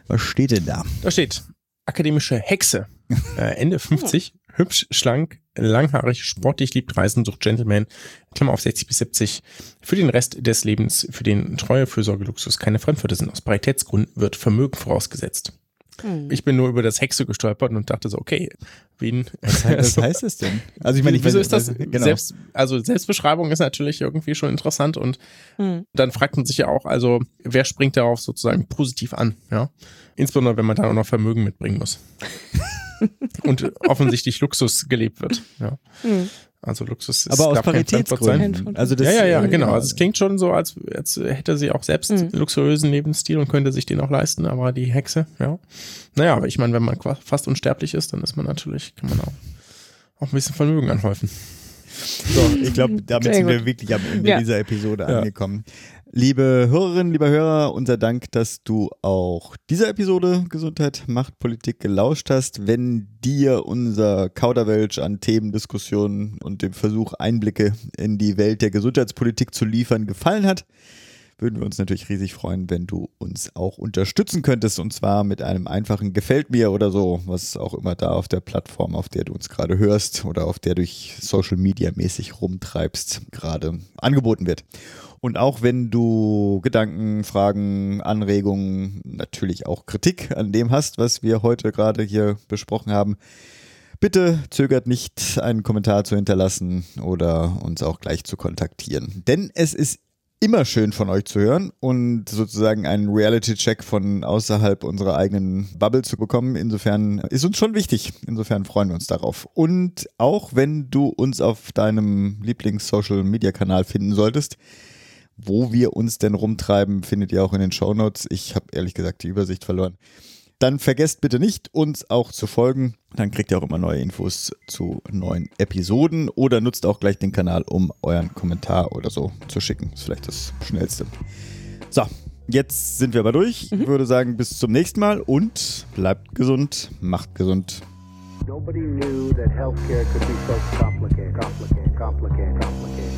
Was steht denn da? Da steht akademische Hexe. Äh, Ende 50, hübsch, schlank, langhaarig, sportlich, liebt Reisen, sucht Gentleman, Klammer auf 60 bis 70. Für den Rest des Lebens, für den Treue, Fürsorge, Luxus keine Fremdwörter sind. Aus Paritätsgründen wird Vermögen vorausgesetzt. Hm. Ich bin nur über das Hexe gestolpert und dachte so, okay, wen. Was, heißt, was heißt das denn? Also ich meine, ich Wieso weiß- ist das? genau. Selbst, also Selbstbeschreibung ist natürlich irgendwie schon interessant und Hm. dann fragt man sich ja auch, also wer springt darauf sozusagen positiv an, ja? Insbesondere wenn man dann auch noch Vermögen mitbringen muss. und offensichtlich Luxus gelebt wird, ja. Hm. Also Luxus ist, aber aus. Paritätsgründen. Also das, ja, ja, ja, genau. Also es klingt schon so, als, als hätte sie auch selbst Mhm. luxuriösen Lebensstil und könnte sich den auch leisten, aber die Hexe, ja. Naja, aber ich meine, wenn man fast unsterblich ist, dann ist man natürlich, kann man auch, auch ein bisschen Vermögen anhäufen. So, ich glaube, damit Sehr sind wir gut. wirklich am Ende Ja. dieser Episode Ja. angekommen. Liebe Hörerinnen, lieber Hörer, unser Dank, dass du auch dieser Episode Gesundheit macht Politik gelauscht hast. Wenn dir unser Kauderwelsch an Themen, Diskussionen und dem Versuch, Einblicke in die Welt der Gesundheitspolitik zu liefern, gefallen hat, würden wir uns natürlich riesig freuen, wenn du uns auch unterstützen könntest und zwar mit einem einfachen Gefällt mir oder so, was auch immer da auf der Plattform, auf der du uns gerade hörst oder auf der du dich Social Media mäßig rumtreibst, gerade angeboten wird. Und auch wenn du Gedanken, Fragen, Anregungen, natürlich auch Kritik an dem hast, was wir heute gerade hier besprochen haben, Bitte zögert nicht, einen Kommentar zu hinterlassen oder uns auch gleich zu kontaktieren. Denn es ist immer schön von euch zu hören und sozusagen einen Reality-Check von außerhalb unserer eigenen Bubble zu bekommen. Insofern ist uns schon wichtig. Insofern freuen wir uns darauf. Und auch wenn du uns auf deinem Lieblings-Social-Media-Kanal finden solltest, wo wir uns denn rumtreiben, findet ihr auch in den Shownotes. Ich habe ehrlich gesagt die Übersicht verloren. Dann vergesst bitte nicht, uns auch zu folgen. Dann kriegt ihr auch immer neue Infos zu neuen Episoden oder nutzt auch gleich den Kanal, um euren Kommentar oder so zu schicken. ist vielleicht das Schnellste. So, jetzt sind wir aber durch. Ich würde sagen, bis zum nächsten Mal und bleibt gesund, macht gesund. Nobody knew that healthcare could be so complicated, complicated, complicated, complicated.